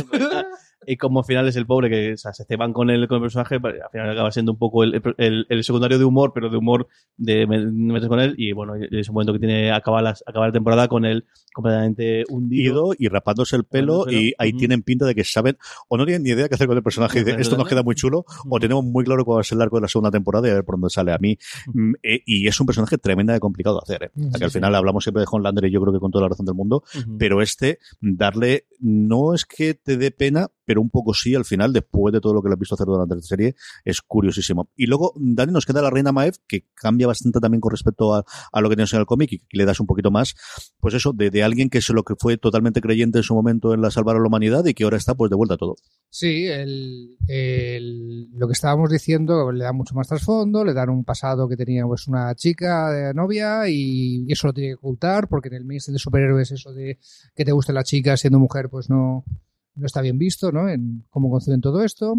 Y como al final es el pobre que o sea, se ceban con el, con el personaje, al final acaba siendo un poco el, el, el secundario de humor, pero de humor de me- metes con él. Y bueno, es un momento que tiene acaba, las, acaba la temporada con él completamente hundido.
Ido y rapándose el pelo
Rapándose el
y ahí tienen pinta de que saben o no tienen ni idea qué hacer con el personaje y dicen, esto nos queda muy chulo o tenemos muy claro cuál va a ser el arco de la segunda temporada y a ver por dónde sale a mí mm, eh, y es un personaje tremenda de complicado de hacer ¿eh? Que al
sí.
final hablamos siempre de Homelander y yo creo que con toda la razón del mundo pero este darle no es que te dé pena, pero un poco sí al final, después de todo lo que le has visto hacer durante la serie, es curiosísimo. Y luego, Dani, nos queda la reina Maeve, que cambia bastante también con respecto a, a lo que tienes en el cómic y que le das un poquito más, pues eso, de, de alguien que se lo que fue totalmente creyente en su momento en la salvar a la humanidad y que ahora está pues de vuelta a todo.
Sí, el, lo que estábamos diciendo le da mucho más trasfondo, le dan un pasado que tenía pues una chica de novia y eso lo tiene que ocultar porque en el mainstream de superhéroes eso de que te guste la chica siendo mujer pues no, no está bien visto, ¿no? En cómo conciben todo esto.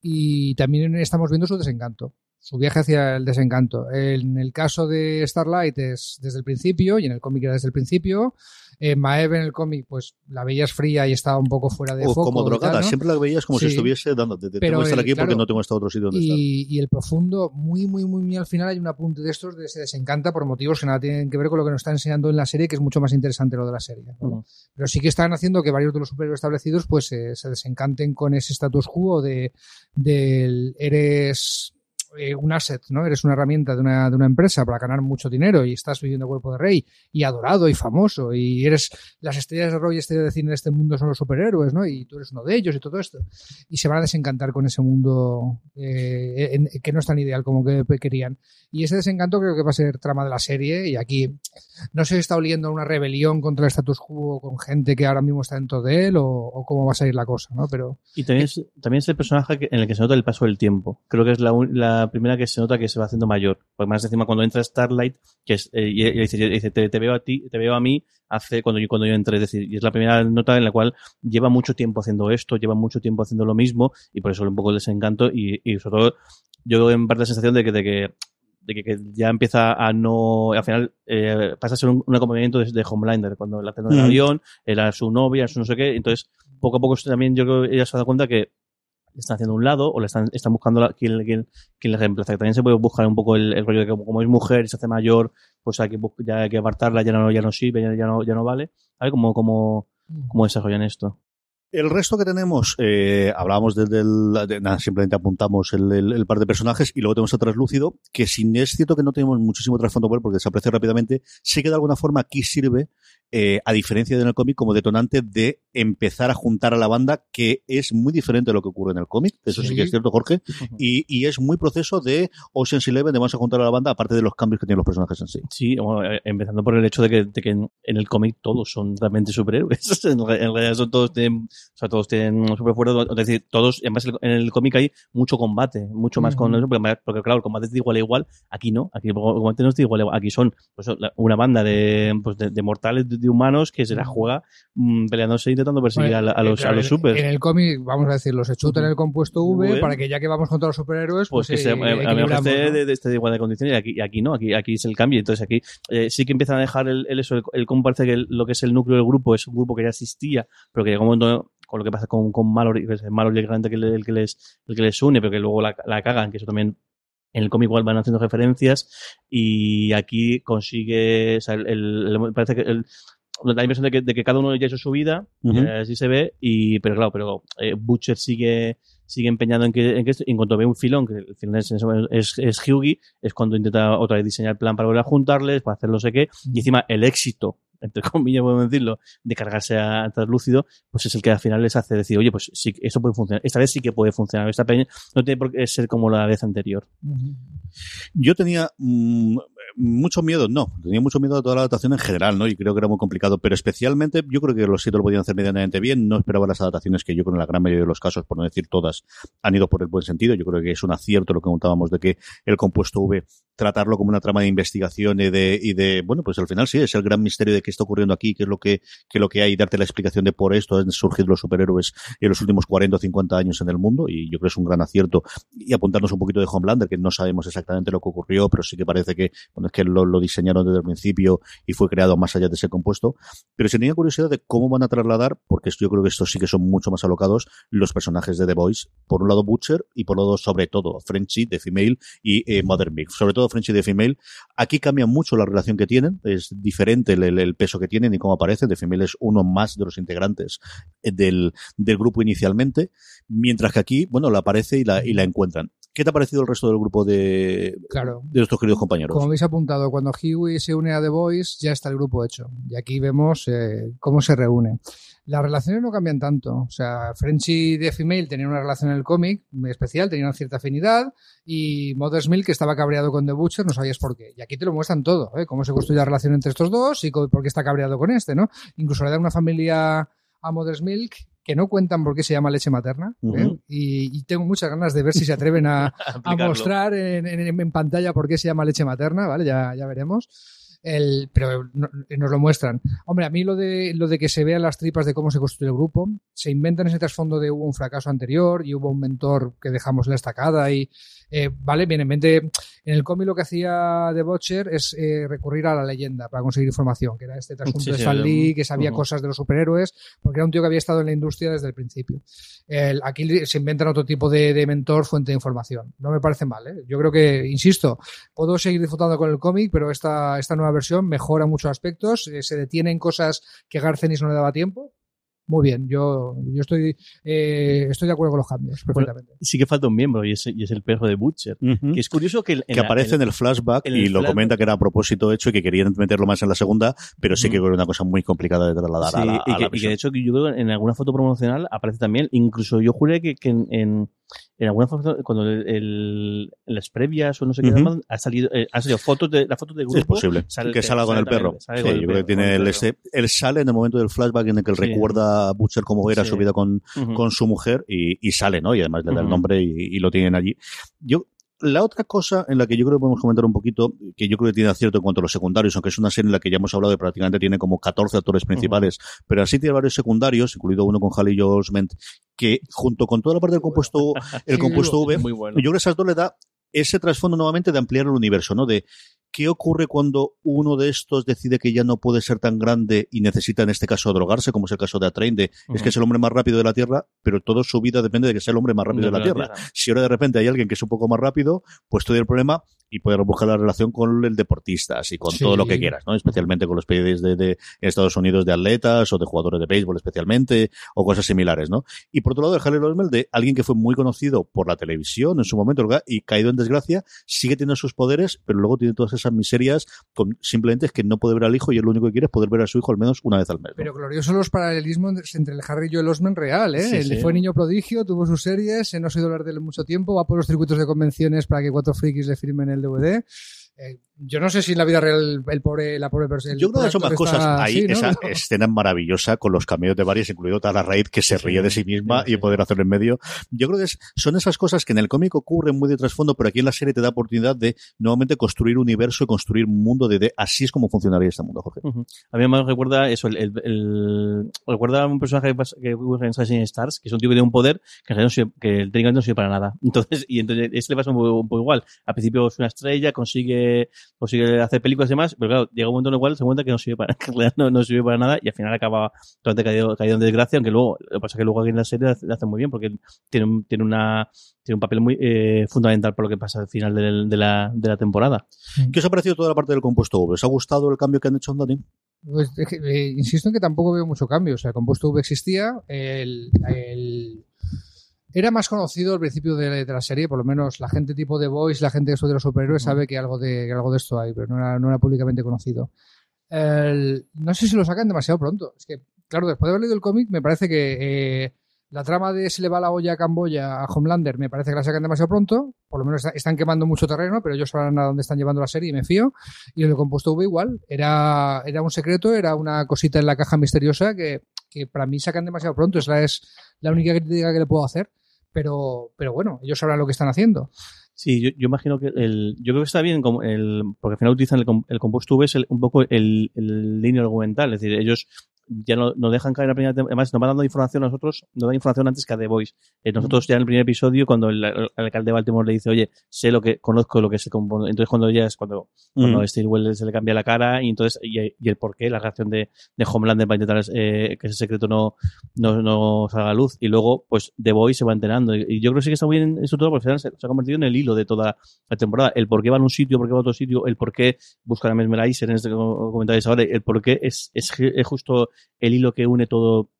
Y también estamos viendo su desencanto, su viaje hacia el desencanto. En el caso de Starlight es desde el principio y en el cómic era desde el principio. Eh, Maeve en el cómic pues la veías fría y estaba un poco fuera de
O
foco.
como
y tal,
drogada,
¿no?
siempre la veías como si estuviese dando, te, te-
Pero
tengo que estar aquí porque no tengo este otro sitio donde estar.
Y, y el profundo, muy, muy, muy, muy al final hay un apunte de estos de se desencanta por motivos que nada tienen que ver con lo que nos está enseñando en la serie, que es mucho más interesante lo de la serie. Pero sí que están haciendo que varios de los superhéroes establecidos pues eh, se desencanten con ese status quo de del eres eh, un asset, ¿no? Eres una herramienta de una, de una empresa para ganar mucho dinero y estás viviendo cuerpo de rey y adorado y famoso y eres las estrellas de rock y estrellas de cine de este mundo son los superhéroes, ¿no? Y tú eres uno de ellos y todo esto. Y se van a desencantar con ese mundo eh, en- que no es tan ideal como que querían. Y ese desencanto creo que va a ser trama de la serie y aquí no sé si está oliendo una rebelión contra el status quo con gente que ahora mismo está dentro de él o, o cómo va a salir la cosa, ¿no? Pero
Y también es, también es el personaje en el que se nota el paso del tiempo. Creo que es la, un- la primera que se nota que se va haciendo mayor. Porque más encima cuando entra Starlight, que es, eh, y, y dice, y dice, te, te veo a ti, te veo a mí hace cuando yo, cuando yo entré. Es decir, y es la primera nota en la cual lleva mucho tiempo haciendo esto, lleva mucho tiempo haciendo lo mismo, y por eso un poco el desencanto, y, y sobre todo, yo en parte la sensación de que, de que de que, que ya empieza a no al final eh, pasa a ser un, un acompañamiento de, de Homelander cuando la tengo en el
Mm.
avión era su novia su no sé qué entonces poco a poco también yo creo que ella se ha dado cuenta que le están haciendo un lado o le están, están buscando la- quién, quién, quién le reemplaza. Que también se puede buscar un poco el, el rollo de que como, como es mujer y se hace mayor, pues hay que, ya hay que apartarla, ya no, ya no sirve, ya, ya no, ya no vale. A ver cómo, cómo, cómo desarrollan esto.
El resto que tenemos, eh, hablábamos desde el, de- nada, simplemente apuntamos el, el- el par de personajes y luego tenemos a Translúcido, que sin es cierto que no tenemos muchísimo trasfondo porque desaparece rápidamente, sí que de alguna forma aquí sirve, eh, a diferencia de en el cómic, como detonante de empezar a juntar a la banda, que es muy diferente de lo que ocurre en el cómic, eso sí,
Sí.
que es cierto, Jorge, y, y es muy proceso de Ocean's Eleven, de vamos a juntar a la banda, aparte de los cambios que tienen los personajes en sí.
Sí, bueno, eh, empezando por el hecho de que, de que en, en el cómic todos son realmente superhéroes. en, re- en realidad son todos tienen, o sea, todos tienen super fuerza. Es decir, todos, además en el cómic hay mucho combate, mucho más con eso, porque, porque, claro, el combate es de igual a igual, aquí no, aquí el combate no es de igual a igual, aquí son pues, una banda de, pues, de, de mortales, de, de humanos que se la juega mm, peleándose e intentando perseguir
Bueno,
a, los, a los
en-
supers.
En el cómic, vamos a decirlo, se chuta en el compuesto V
V.
para que ya que vamos contra los superhéroes,
pues
pues,
que se,
eh,
a- de, de, esté de igualdad de condiciones y aquí, y aquí no, aquí, aquí es el cambio. Entonces aquí eh, sí que empiezan a dejar el, el eso, el, el cómo parece que el- lo que es el núcleo del grupo es un grupo que ya existía, pero que llega un momento con lo que pasa con, con Mallory, que es Mallory el, que le- el que les, el que les une, pero que luego la, la cagan, que eso también en el cómic igual van haciendo referencias y aquí consigue, o sea, el, el- parece que el, da la impresión de que, de que cada uno ya hizo su vida,
Ujú.
eh, así se ve, y, pero claro, pero eh, Butcher sigue, sigue empeñado en que, en que esto, y en cuanto ve un filón, que el filón es, es, es Hughie, es cuando intenta otra vez diseñar el plan para volver a juntarles, para hacer no sé qué, y encima el éxito, entre comillas podemos decirlo, de cargarse a Translúcido, pues es el que al final les hace decir, oye, pues sí, esto puede funcionar, esta vez sí que puede funcionar, esta peña no tiene por qué ser como la vez anterior.
Yo tenía mm, mucho miedo, no, tenía mucho miedo de toda la adaptación en general, ¿no? Y creo que era muy complicado, pero especialmente yo creo que los siete lo podían hacer medianamente bien, no esperaba las adaptaciones que yo creo en la gran mayoría de los casos, por no decir todas, han ido por el buen sentido, yo creo que es un acierto lo que contábamos de que el compuesto V tratarlo como una trama de investigación y de, y de bueno, pues al final sí, es el gran misterio de qué está ocurriendo aquí, qué es lo que, qué lo que hay, y darte la explicación de por esto han surgido los superhéroes en los últimos 40 o 50 años en el mundo, y yo creo que es un gran acierto, y apuntarnos un poquito de Homelander, que no sabemos exactamente lo que ocurrió, pero sí que parece que, es que lo, lo diseñaron desde el principio y fue creado más allá de ese compuesto, pero si tenía curiosidad de cómo van a trasladar, porque esto- yo creo que estos sí que son mucho más alocados, los personajes de The Voice, por un lado Butcher y por otro sobre todo, Frenchy de Female y eh, Mother Milk, sobre todo Frenchy de Female, Aquí cambia mucho la relación que tienen, es diferente el, el- el peso que tienen y cómo aparecen. The Female es uno más de los integrantes eh, del, del grupo inicialmente, mientras que aquí, bueno, la aparece y la, y la encuentran. ¿Qué te ha parecido el resto del grupo de,
Claro.
de nuestros queridos compañeros?
Como habéis apuntado, cuando Huey se une a The Voice, ya está el grupo hecho. Y aquí vemos eh, cómo se reúne. Las relaciones no cambian tanto. O sea, Frenchy de Female tenían una relación en el cómic muy especial, tenían una cierta afinidad. Y Mother's Milk estaba cabreado con The Butcher, no sabías por qué. Y aquí te lo muestran todo, ¿eh? Cómo se construye la relación entre estos dos y por qué está cabreado con este, ¿no? Incluso le dan una familia a Mother's Milk que no cuentan por qué se llama leche materna. ¿eh? Y, y tengo muchas ganas de ver si se atreven a, mostrar en, en- en pantalla por qué se llama leche materna, ¿vale? Ya, ya veremos. El, pero no- nos lo muestran. Hombre, a mí lo de, lo de que se vean las tripas de cómo se construye el grupo, se inventan ese trasfondo de hubo un fracaso anterior y hubo un mentor que dejamos la estacada y, eh, vale, bien, en mente, en el cómic lo que hacía The Butcher es eh, recurrir a la leyenda para conseguir información, que era este trasunto
Sí,
de Stan Lee, que sabía
ujú.
cosas de los superhéroes, porque era un tío que había estado en la industria desde el principio. El- aquí se inventan otro tipo de, de mentor, fuente de información. No me parece mal, ¿eh? Yo creo que, insisto, puedo seguir disfrutando con el cómic, pero esta, esta nueva versión mejora muchos aspectos, eh, se detienen cosas que Garcenis no le daba tiempo. Muy bien, yo, yo estoy, eh, estoy de acuerdo con los cambios, perfectamente.
Sí que falta un miembro y es, y es el perro de Butcher. Que es curioso que...
que
la-
aparece en el flashback
en
y
el
lo
flashback-
comenta que era a propósito hecho y que querían meterlo más en la segunda, pero sí que era una cosa muy complicada de trasladar
Sí,
a la,
y,
a
que,
la
y que de hecho que yo creo que en alguna foto promocional aparece también, incluso yo juré que, que en, en, en alguna foto, cuando el, el- las previas o no sé qué
Ujú.
llaman, ha salido, eh, ha salido fotos de, la foto del grupo.
es posible
sale
que salga con el perro. Sí,
con el
yo creo que tiene
el
él sale en el momento del flashback en el que él
Sí.
recuerda a Butcher cómo era
Sí.
su vida con, con su mujer y, y sale, ¿no? Y además le da el nombre y, y lo tienen allí. Yo la otra cosa en la que yo creo que podemos comentar un poquito, que yo creo que tiene acierto en cuanto a los secundarios, aunque es una serie en la que ya hemos hablado de prácticamente tiene como 14 actores principales, pero así tiene varios secundarios, incluido uno con Haley Joel Osment, que junto con toda la parte del compuesto, el
Sí,
compuesto V,
bueno.
yo creo que esas dos le da ese trasfondo nuevamente de ampliar el universo, ¿no? De qué ocurre cuando uno de estos decide que ya no puede ser tan grande y necesita en este caso drogarse, como es el caso de Atrain, de es que es el hombre más rápido de la Tierra, pero toda su vida depende de que sea el hombre más rápido de la Tierra. Si ahora de repente hay alguien que es un poco más rápido, pues todo el problema y puede buscar la relación con el deportista, así con
Sí.
todo lo que quieras, ¿no? Especialmente con los países de, de Estados Unidos de atletas o de jugadores de béisbol especialmente o cosas similares, ¿no? Y por otro lado, el Harley Osmel de alguien que fue muy conocido por la televisión en su momento y caído en desgracia, sigue teniendo sus poderes, pero luego tiene todas esas miserias con simplemente es que no puede ver al hijo y él lo único que quiere es poder ver a su hijo al menos una vez al mes. ¿no?
Pero gloriosos los paralelismos entre el Harry y el Osman real, ¿eh?
Sí,
Él
sí.
fue niño prodigio, tuvo sus series, eh, no se ha oído hablar de él mucho tiempo, va por los circuitos de convenciones para que cuatro frikis le firmen el DVD. Eh, yo no sé si en la vida real el pobre, la pobre persona.
Yo creo que son más cosas. Ahí, esa escena maravillosa con los cameos de varios, incluido Tara Raid, que se
Sí,
ríe de sí misma
sí, sí.
y poder hacerlo en medio. Yo creo que es- son esas cosas que en el cómic ocurren muy de trasfondo, pero aquí en la serie te da oportunidad de nuevamente construir universo y construir mundo de, de así es como funcionaría este mundo, Jorge.
A mí me recuerda eso, el, el, el- recuerda a un personaje que pasa- que hubo en Assassin's Stars, que es un tío que tiene un poder que, en realidad no sirve- que técnicamente no sirve para nada. Entonces, y entonces este le pasa un poco, un poco igual. Al principio es una estrella, consigue, consigue hacer películas y demás, pero claro, llega un momento en el cual se cuenta que no sirve para, no, no sirve para nada y al final acaba totalmente caído, caído en desgracia, aunque luego, lo que pasa es que luego aquí en la serie lo hace muy bien porque tiene un, tiene una, tiene un papel muy eh, fundamental por lo que pasa al final de, la, de la temporada.
¿Qué os ha parecido toda la parte del compuesto V? ¿Os ha gustado el cambio que han hecho en Dani?
Pues, eh, insisto en que tampoco veo mucho cambio. O sea, el compuesto V existía, el, el- era más conocido al principio de, de la serie, por lo menos la gente tipo de Voice, la gente que estudia de los superhéroes sabe que algo de, que algo de esto hay, pero no era, no era públicamente conocido. El- no sé si lo sacan demasiado pronto. Es que, claro, después de haber leído el cómic, me parece que eh, la trama de se le va la olla a Camboya a Homelander, me parece que la sacan demasiado pronto. Por lo menos está- están quemando mucho terreno, pero ellos sabrán a dónde están llevando la serie y me fío. Y el compuesto V igual. Era, era un secreto, era una cosita en la caja misteriosa que, que para mí sacan demasiado pronto. Esa es la única crítica que le puedo hacer. Pero, pero bueno, ellos sabrán lo que están haciendo.
Sí, yo, yo imagino que el, yo creo que está bien como el, porque al final utilizan el, el compuesto V es el- un poco el, el línea argumental, es decir, ellos ya no, no dejan caer la primera tem- además nos van dando información a nosotros, nos dan información antes que a The Voice. Eh, nosotros ya en el primer episodio, cuando el, el alcalde de Baltimore le dice, oye, sé lo que, conozco lo que se compone, entonces cuando ya es cuando, cuando
Mm.
Steve Wells se le cambia la cara y entonces, y, y el porqué, la reacción de, de Homelander para intentar eh, que ese secreto no, no, no salga a luz. Y luego, pues, The Voice se va enterando. Y, y yo creo que sí que está muy bien eso todo, porque al final se, se ha convertido en el hilo de toda la temporada. El por qué van a un sitio, por qué va a otro sitio, el por qué buscan a Mesmerizer en este co- comentario ahora, el por qué es, es, es justo el hilo que une todo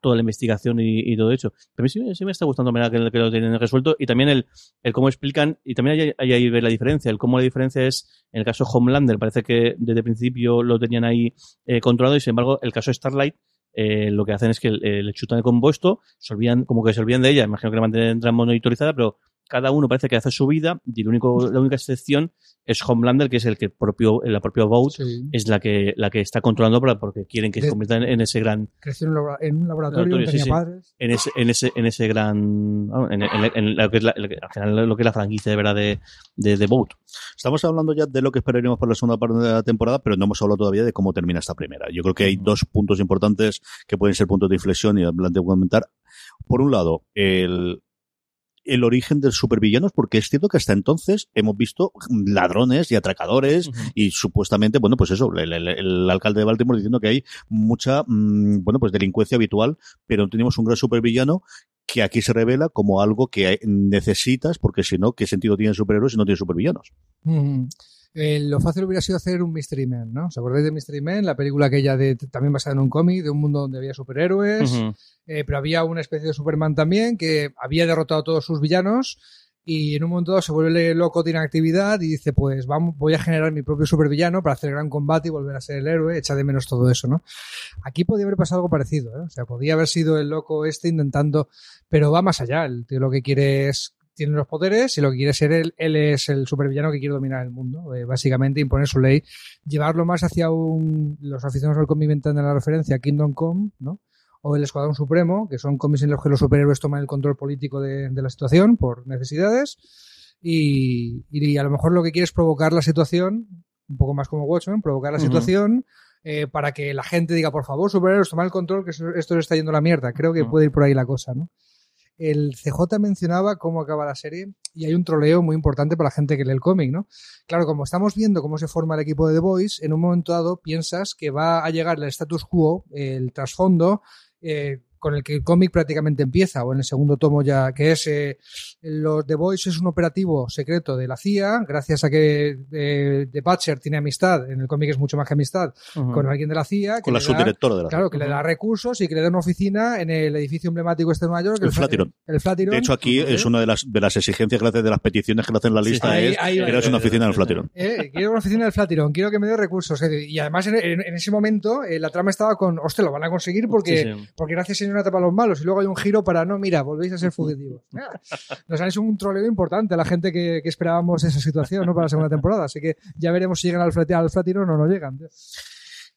toda la investigación y, todo eso. Pero sí, sí me está gustando la manera que, que lo tienen resuelto y también el, el cómo explican, y también hay, ahí ver la diferencia, el cómo la diferencia es, en el caso Homelander, parece que desde el principio lo tenían ahí eh, controlado y sin embargo el caso Starlight eh, lo que hacen es que le chutan el compuesto, se olvidan, como que se olvidan de ella, imagino que la mantendrán monitorizada, pero cada uno parece que hace su vida y el único, la única excepción es Homelander, que es el que propio, la propia Vought
Sí.
es la que, la que está controlando porque quieren que se convierta en, en ese gran,
Creció en un, labora- en un laboratorio,
Laboratorio, sí,
tenía
sí.
padres.
en ese, en ese, en ese gran, en, en- en lo que es la, en lo que- al final lo que es la franquicia de verdad de, de.
Estamos hablando ya de lo que esperaríamos para la segunda parte de la temporada, pero no hemos hablado todavía de cómo termina esta primera. Yo creo que hay dos puntos importantes que pueden ser puntos de inflexión y adelante voy a comentar. Por un lado, el, el origen de supervillanos, porque es cierto que hasta entonces hemos visto ladrones y atracadores y supuestamente, bueno, pues eso, el, el- el alcalde de Baltimore diciendo que hay mucha, mm, bueno, pues delincuencia habitual, pero no tenemos un gran supervillano que aquí se revela como algo que necesitas, porque si no, ¿qué sentido tienen superhéroes si no tienen supervillanos?
Eh, lo fácil hubiera sido hacer un Mystery Man, ¿no? ¿Os acordáis de Mystery Man? La película aquella de, también basada en un cómic, de un mundo donde había superhéroes, eh, pero había una especie de Superman también que había derrotado a todos sus villanos y en un momento dado se vuelve loco, tiene actividad y dice, pues vamos, voy a generar mi propio supervillano para hacer el gran combate y volver a ser el héroe, echa de menos todo eso, ¿no? Aquí podía haber pasado algo parecido, ¿eh? O sea, podía haber sido el loco este intentando, pero va más allá, el tío lo que quiere es tiene los poderes y lo que quiere ser él, él es el supervillano que quiere dominar el mundo, eh, básicamente imponer su ley, llevarlo más hacia un, los aficionados al cómic inventan la referencia Kingdom Come, ¿no? o el Escuadrón Supremo, que son cómics en los que los superhéroes toman el control político de, de la situación por necesidades. Y, y a lo mejor lo que quiere es provocar la situación, un poco más como Watchmen, provocar la
Ujú.
situación eh, para que la gente diga, por favor, superhéroes, tomad el control, que esto se está yendo a la mierda. Creo que puede ir por ahí la cosa, ¿no? El CJ mencionaba cómo acaba la serie y hay un troleo muy importante para la gente que lee el cómic, ¿no? Claro, como estamos viendo cómo se forma el equipo de The Boys, en un momento dado piensas que va a llegar el status quo, el trasfondo, eh, con el que el cómic prácticamente empieza, o en el segundo tomo ya, que es eh, los The Boys es un operativo secreto de la CIA, gracias a que eh, The Butcher tiene amistad, en el cómic es mucho más que amistad, con alguien de la CIA. que
Con la
da-
subdirectora de la
Claro, que le da recursos y que le da una oficina en el edificio emblemático este de Nueva York.
El Flatiron.
El Flatiron.
De hecho, aquí
¿Eh?
es una de las, de las exigencias que le hacen, de las peticiones que le hacen en la
Sí,
lista,
ahí-
es
ahí
una oficina en el Flatiron.
Eh, quiero una oficina del Flatiron, quiero que me dé recursos. eh, Y además, en, en- en ese momento, eh, la trama estaba con, hostia, lo van a conseguir porque,
Sí, sí.
porque gracias señora tapa a los malos. Y luego hay un giro para, no, mira, volvéis a ser fugitivos. Nos han hecho un troleo importante a la gente que, que esperábamos esa situación ¿no? para la segunda temporada. Así que ya veremos si llegan al, Flati- al Flatiron o no llegan. tío.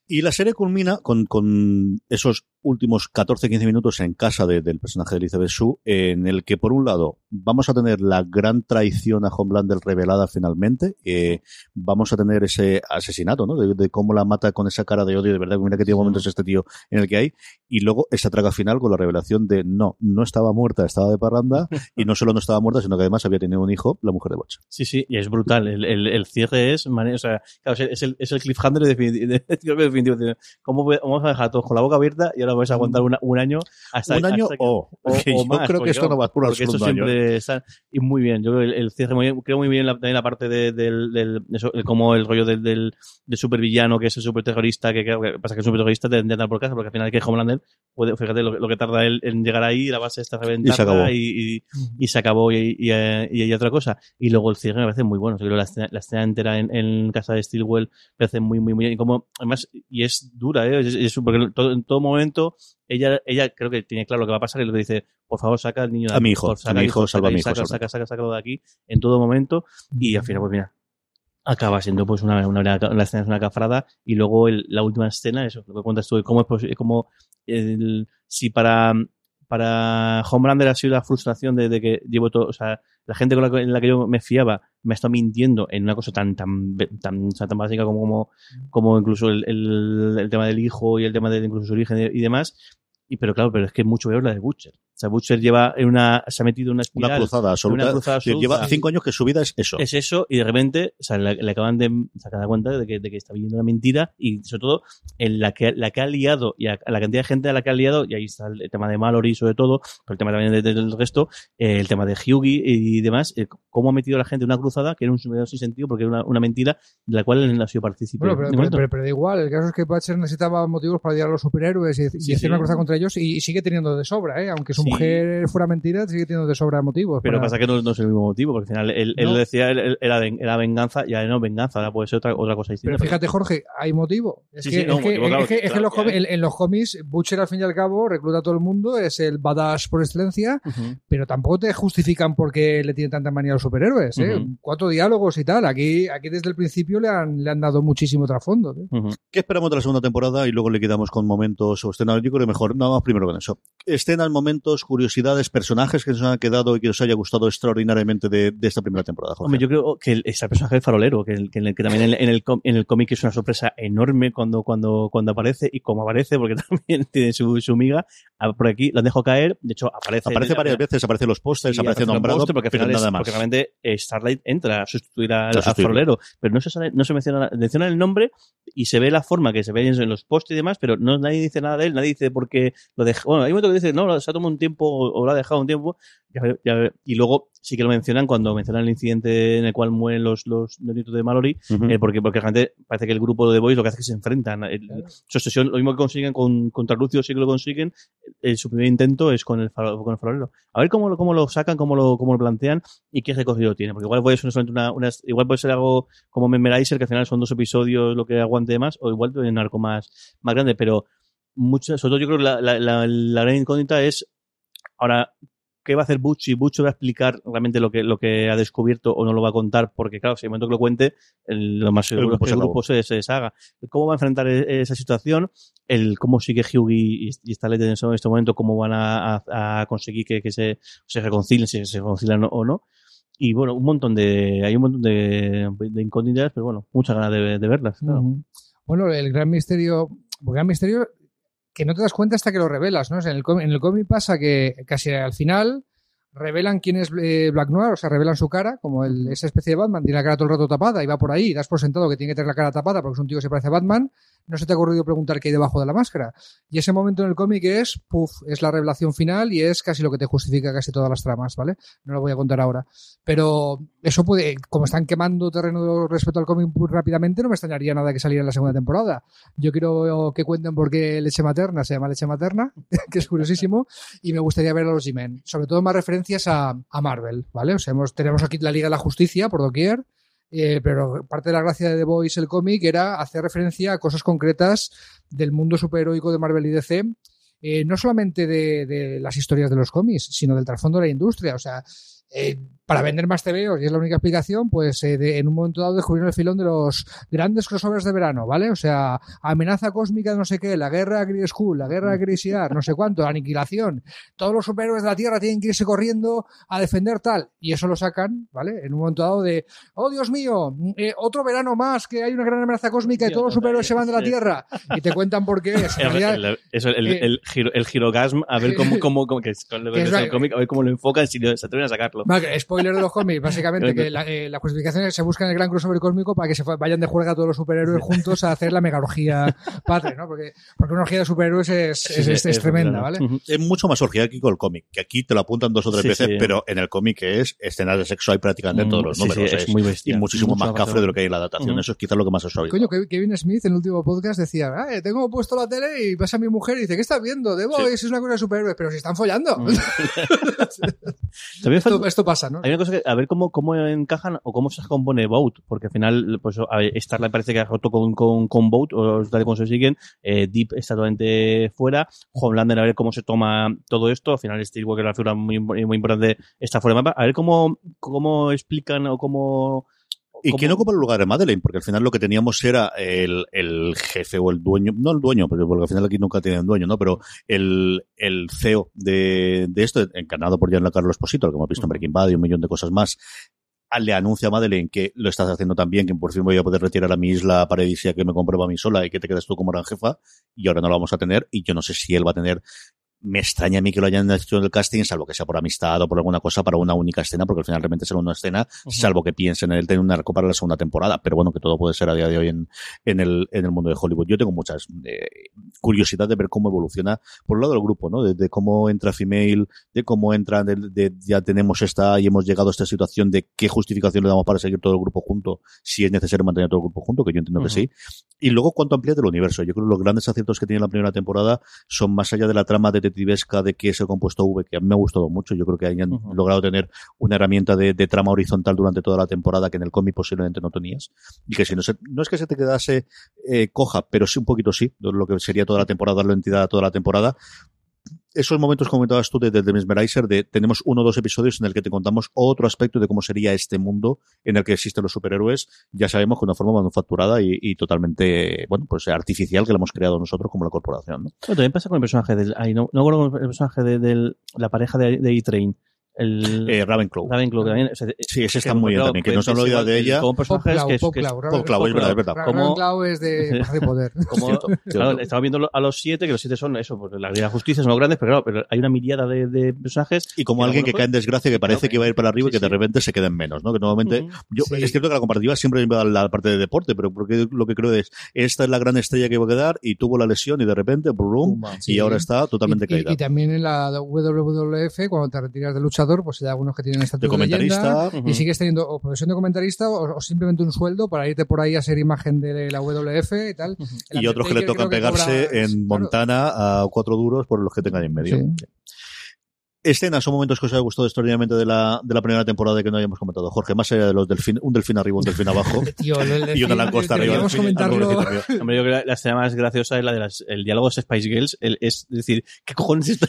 Y la serie culmina con, con esos últimos 14-15 minutos en casa de- del personaje de Elizabeth Shue, en el que, por un lado, vamos a tener la gran traición a Homelander revelada finalmente, eh, vamos a tener ese asesinato, ¿no? De, de cómo la mata con esa cara de odio, de verdad, mira que tiene momentos este tío en el que hay, y luego esa traga final con la revelación de, no, no estaba muerta, estaba de parranda, y no solo no estaba muerta, sino que además había tenido un hijo, la mujer de Bocha.
Sí, sí, y es brutal. El, el, el cierre es, mane- o sea, claro, es el, es el cliffhanger definitivo. definitivo. de ¿Cómo vamos a dejar a todos con la boca abierta y ahora vais a aguantar una- un año hasta
un año
hasta que-
o, yo
más,
creo que esto no va a durar
porque esto
solo un año.
siempre está y muy bien yo creo que el, el cierre muy bien creo muy bien la, también la parte de, del, del eso, el- como el rollo del, del, del supervillano que es el superterrorista que, que pasa que el superterrorista te tendría que andar por casa porque al final que Homelander puede fíjate lo, que- lo que tarda él en llegar ahí la base está reventada
Y se acabó.
y, y- y se acabó y, y, eh, y hay otra cosa y luego el cierre me parece muy bueno Yo creo que la escena, la escena entera en, en casa de Stilwell me parece muy muy muy bien y como además y es dura ¿eh? es, es- porque en todo, en todo momento ella ella creo que tiene claro lo que va a pasar y le dice por favor saca al niño de
A mi
aquí,
hijo,
por- saca
a mi hijo, salva a mi
saca,
hijo,
saca,
salva.
saca, sácalo de aquí en todo momento y al final pues mira acaba siendo pues una, una, la escena es una cafrada y luego el- la última escena eso lo que cuentas tú cómo es posible cómo el, si para para Homelander ha sido la frustración de, de que llevo todo, o sea, la gente con la que, en la que yo me fiaba me ha estado mintiendo en una cosa tan tan tan, tan básica como, como, como incluso el, el, el tema del hijo y el tema de incluso su origen y demás. Y pero claro, pero es que es mucho peor la de Butcher. O sea, Butcher lleva en una, se ha metido en una espiral.
Una cruzada absoluta.
Una cruzada absoluta.
Lleva cinco años que su vida es eso.
Es eso, y de repente, o sea, le, le acaban de sacar cuenta de que, de que está viviendo una mentira, y sobre todo, en la que, la que ha liado, y a, a la cantidad de gente a la que ha liado, y ahí está el, tema de Mallory sobre todo, pero el tema también de- de- del resto, eh, el tema de Hughie y demás, eh, cómo ha metido a la gente en una cruzada que era un sumidero sin sentido, porque era una, una mentira de la cual él no ha sido partícipe.
Bueno, pero, pero,
momento.
pero- pero da igual, el caso es que Butcher necesitaba motivos para odiar a los superhéroes y, y
Sí,
hacer
sí.
una cruzada contra ellos y, y sigue teniendo de sobra, ¿eh? aunque su
Sí.
mujer fuera mentira, sigue teniendo de sobra motivos.
Pero
para-
pasa que no, no es el mismo motivo, porque al final él, él
No.
decía él- él- era, era venganza, y ahora no venganza, ahora puede ser otra, otra cosa distinta.
Pero fíjate, Jorge, hay motivo. Es que, en, los cómics- en- en los cómics, Butcher al fin y al cabo recluta a todo el mundo, es el badass por excelencia, pero tampoco te justifican por qué le tienen tanta manía a los superhéroes. ¿eh? Cuatro diálogos y tal. Aquí, aquí desde el principio le han, le han dado muchísimo trasfondo. ¿eh?
¿Qué esperamos de la segunda temporada? Y luego le quedamos con momentos o escenas. Yo creo que mejor, no, vamos primero con eso. Escenas, momentos, curiosidades, personajes que nos han quedado y que os haya gustado extraordinariamente de, de esta primera temporada, Jorge.
Hombre, yo creo que el, está el personaje del farolero, que, el- que, en el- que también en el, en el, en el cómic es una sorpresa enorme cuando, cuando, cuando aparece y como aparece, porque también tiene su, su miga, ah, por aquí lo han dejado caer, de hecho aparece.
aparece
en-
varias veces, aparece en los pósters, aparece nombrado,
póster, porque al
pero
final es-
nada más.
Porque realmente eh, Starlight entra a sustituir al, farolero, pero no se, sale- no se menciona, menciona el nombre y se ve la forma que se ve en, los posts y demás, pero no nadie dice nada de él, nadie dice por qué lo deja. Bueno, hay un momento que dice, no, se ha tomado un tiempo o, o lo ha dejado un tiempo, ya ya y luego sí que lo mencionan cuando mencionan el incidente en el cual mueren los, los nietos de Mallory,
Ujú.
eh, porque, porque realmente parece que el grupo de Boys lo que hace es que se enfrentan. El- Su obsesión, lo mismo que consiguen con, contra Lucio, sí que lo consiguen. eh, su primer intento es con el, faro- con el farolero. A ver cómo lo, cómo lo sacan, cómo lo, cómo lo plantean y qué recorrido tiene. Porque igual puede ser solamente una, una- igual puede ser algo como Memorizer, que al final son dos episodios lo que aguante más, o igual tiene un arco más, más grande, pero mucho, sobre todo yo creo que la, la, la, la gran incógnita es ahora qué va a hacer Butch y Butch va a explicar realmente lo que, lo que ha descubierto o no lo va a contar, porque claro, si el momento que lo cuente, el- lo más seguro
grupo
es que el grupo se, se deshaga. ¿Cómo va a enfrentar e- esa situación? El cómo sigue Hughie y, y Starlight en este momento, cómo van a, a- a conseguir que, que se, se reconcilien, si se reconcilian o- no. Y bueno, un montón de, hay un montón de, de incógnitas, pero bueno, muchas ganas de, de verlas. claro.
Ujú. Bueno, el gran misterio, el gran misterio que no te das cuenta hasta que lo revelas, ¿no? O en el cómic pasa que casi al final revelan quién es eh, Black Noir, o sea, revelan su cara, como el, esa especie de Batman, tiene la cara todo el rato tapada y va por ahí, y das por sentado que tiene que tener la cara tapada porque es un tío que se parece a Batman, no se te ha ocurrido preguntar qué hay debajo de la máscara. Y ese momento en el cómic es, puff, es la revelación final y es casi lo que te justifica casi todas las tramas, ¿vale? No lo voy a contar ahora. Pero eso puede, como están quemando terreno respecto al cómic rápidamente, no me extrañaría nada que saliera en la segunda temporada. Yo quiero que cuenten por qué leche materna se llama leche materna, que es curiosísimo, y me gustaría ver a los G-Men. Sobre todo más referencias a, Marvel, ¿vale? O sea, hemos, tenemos aquí la Liga de la Justicia por doquier, eh, pero parte de la gracia de The Voice, el cómic, era hacer referencia a cosas concretas del mundo superheroico de Marvel y DC, eh, no solamente de, de las historias de los cómics, sino del trasfondo de la industria. O sea, eh, para vender más TVOs, y es la única explicación, pues eh, de- en un momento dado descubrieron el filón de los grandes crossovers de verano, ¿vale? O sea, amenaza cósmica de no sé qué, la guerra Green School, la guerra Grisiar, no sé cuánto, aniquilación. Todos los superhéroes de la Tierra tienen que irse corriendo a defender tal. Y eso lo sacan, ¿vale? En un momento dado de, oh Dios mío, eh, otro verano más, que hay una gran amenaza cósmica y todos los superhéroes se van de la Tierra. Y te cuentan por qué es.
El, el-
eh,
el, giro- el girogasm, a ver cómo, cómo, cómo que es, con
es
es
la-
el cómic, a ver cómo lo enfocan si se atreven a sacarlo.
Vale, spoiler de los cómics, básicamente, que la, eh, la justificación es que se busca en el gran crossover cósmico para que se vayan de juerga todos los superhéroes juntos a hacer la mega orgía padre, ¿no? Porque, porque una orgía de superhéroes es,
Sí,
es,
sí,
es- es tremenda. ¿vale?
Es mucho más orgiáquico el cómic, que aquí te lo apuntan dos o tres
Sí,
veces,
sí.
pero en el cómic es escenas de sexo hay prácticamente en
Mm,
todos los
sí, sí,
números.
es muy bestia.
y muchísimo
Mucho
más cafre de lo que hay en la adaptación. Eso es quizás lo que más ha suavizado.
Coño, Kevin Smith en el último podcast decía, ah, eh, tengo puesto la tele y pasa mi mujer y dice, ¿qué estás viendo? Boys es una cosa de superhéroes, pero si están follando.
Mm.
Esto pasa, ¿no?
Hay una cosa que, a ver cómo, cómo encajan o cómo se compone Boat, porque al final, pues, Starlight parece que ha roto con, con, con Boat, o tal y como se siguen, eh, Deep está totalmente fuera, Homelander a ver cómo se toma todo esto, al final Steel Walker, la figura muy, muy importante, está fuera de mapa, a ver cómo, cómo explican o cómo...
¿Y quién ocupa el lugar de Madeleine? Porque al final lo que teníamos era el, el jefe o el dueño, no el dueño, porque, porque al final aquí nunca tienen dueño, ¿no? Pero el, el CEO de, de esto, encarnado por Giancarlo Esposito, que hemos visto en Breaking Bad y un millón de cosas más, a- le anuncia a Madeleine que lo estás haciendo tan bien, que por fin voy a poder retirar a mi isla paradisíaca que me compro para mí sola y que te quedas tú como gran jefa, y ahora no lo vamos a tener, y yo no sé si él va a tener me extraña a mí que lo hayan hecho en el casting, salvo que sea por amistad o por alguna cosa, para una única escena, porque al final realmente será una escena, salvo que piensen en él tener un arco para la segunda temporada. Pero bueno, que todo puede ser a día de hoy en, en, el, en el mundo de Hollywood. Yo tengo muchas eh, curiosidad de ver cómo evoluciona, por un lado del grupo, ¿no? De, de cómo entra Female, de cómo entra, de, de- ya tenemos esta y hemos llegado a esta situación de qué justificación le damos para seguir todo el grupo junto, si es necesario mantener todo el grupo junto, que yo entiendo que sí. Y luego cuánto amplía del universo. Yo creo que los grandes aciertos que tiene la primera temporada son más allá de la trama detectivesca de que es el compuesto V, que a mí me ha gustado mucho. Yo creo que hayan logrado tener una herramienta de, de trama horizontal durante toda la temporada que en el cómic posiblemente no tenías. Y que si no se, no es que se te quedase eh, coja, pero sí un poquito sí, lo que sería toda la temporada, darle entidad a toda la temporada. Esos momentos comentabas tú de, de, The Mesmerizer, de tenemos uno o dos episodios en el que te contamos otro aspecto de cómo sería este mundo en el que existen los superhéroes, ya sabemos que de una forma manufacturada y, totalmente, bueno, pues artificial que la hemos creado nosotros como la corporación, ¿no?
También pasa con el personaje del. No, no con el personaje de, la pareja de, de E-Train. El.
Eh, Ravenclaw.
Ravenclaw, que también. o sea,
Sí, ese está muy bien también, que no se han olvidado de
el-
ella.
Como personajes que es. que es-
Popclaw,
es verdad, es verdad.
Como-
Ravenclaw es de Poder.
como
Cierto,
claro,
cierto.
estamos viendo a los siete, que los siete son eso, pues la Liga de la Justicia son los grandes, pero claro, pero hay una miriada de, de personajes.
Y como alguien que cae en desgracia, que parece que va a ir para arriba y que de
sí.
repente se queda en menos, ¿no? Que normalmente,
Ujú.
yo,
Sí.
es cierto que la comparativa siempre va a la parte de deporte, pero porque lo que creo es, esta es la gran estrella que iba a quedar y tuvo la lesión y de repente, brum, y ahora está totalmente caída.
y también en la WWF, cuando te retiras de pues hay algunos que tienen estatus
de
de,
comentarista,
y sigues teniendo o profesión de comentarista o, o simplemente un sueldo para irte por ahí a ser imagen de la WWF y tal.
Y otros que le tocan pegarse
cobra-
en
claro.
Montana a cuatro duros por los que tengan en medio.
Sí.
Escenas o momentos que os haya gustado extraordinariamente de la, de la primera temporada que no hayamos comentado. Jorge, más allá de los delfín, un delfín arriba, un delfín abajo.
Tío, el- el
y una
delfín,
langosta arriba. del delfín,
comentarlo.
Hombre, yo creo que la escena más graciosa es la de las, el diálogo de Spice Girls. El, es decir, ¿qué cojones es esto?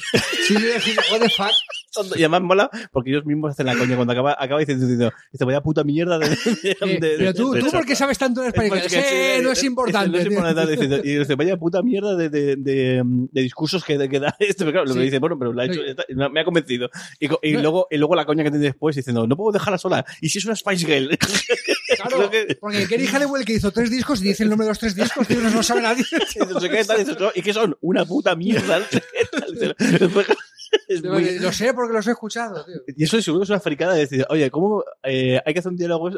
Sí, sí, sí, what the fuck.
Y además mola porque ellos mismos hacen la coña cuando acaba, acaba diciendo, diciendo, vaya puta mierda de, de- de-
pero tú,
de-
tú
de-
¿por qué sabes tanto de
Es porque
Spider
sí,
Eh, no es
no
importante.
es
tío.
importante, diciendo- y dice, vaya puta mierda de, discursos que, que da esto. Pero claro, lo que dice, bueno, pero lo ha hecho,
No,
me ha convencido. Y,
No.
luego, y luego la coña que tiene después diciendo, no puedo dejarla sola. ¿Y si es una Spice Girl?
Claro,
que-
porque Kerry Halliwell que hizo tres discos y dice el nombre de los tres discos, tío, no lo sabe nadie.
Y no sé qué tal, y "No, ¿y qué son? Una puta mierda. no sé qué tal. Es muy-
Lo sé porque los he escuchado, tío.
y eso seguro es una fricada de decir, oye, ¿cómo eh, hay que hacer un diálogo?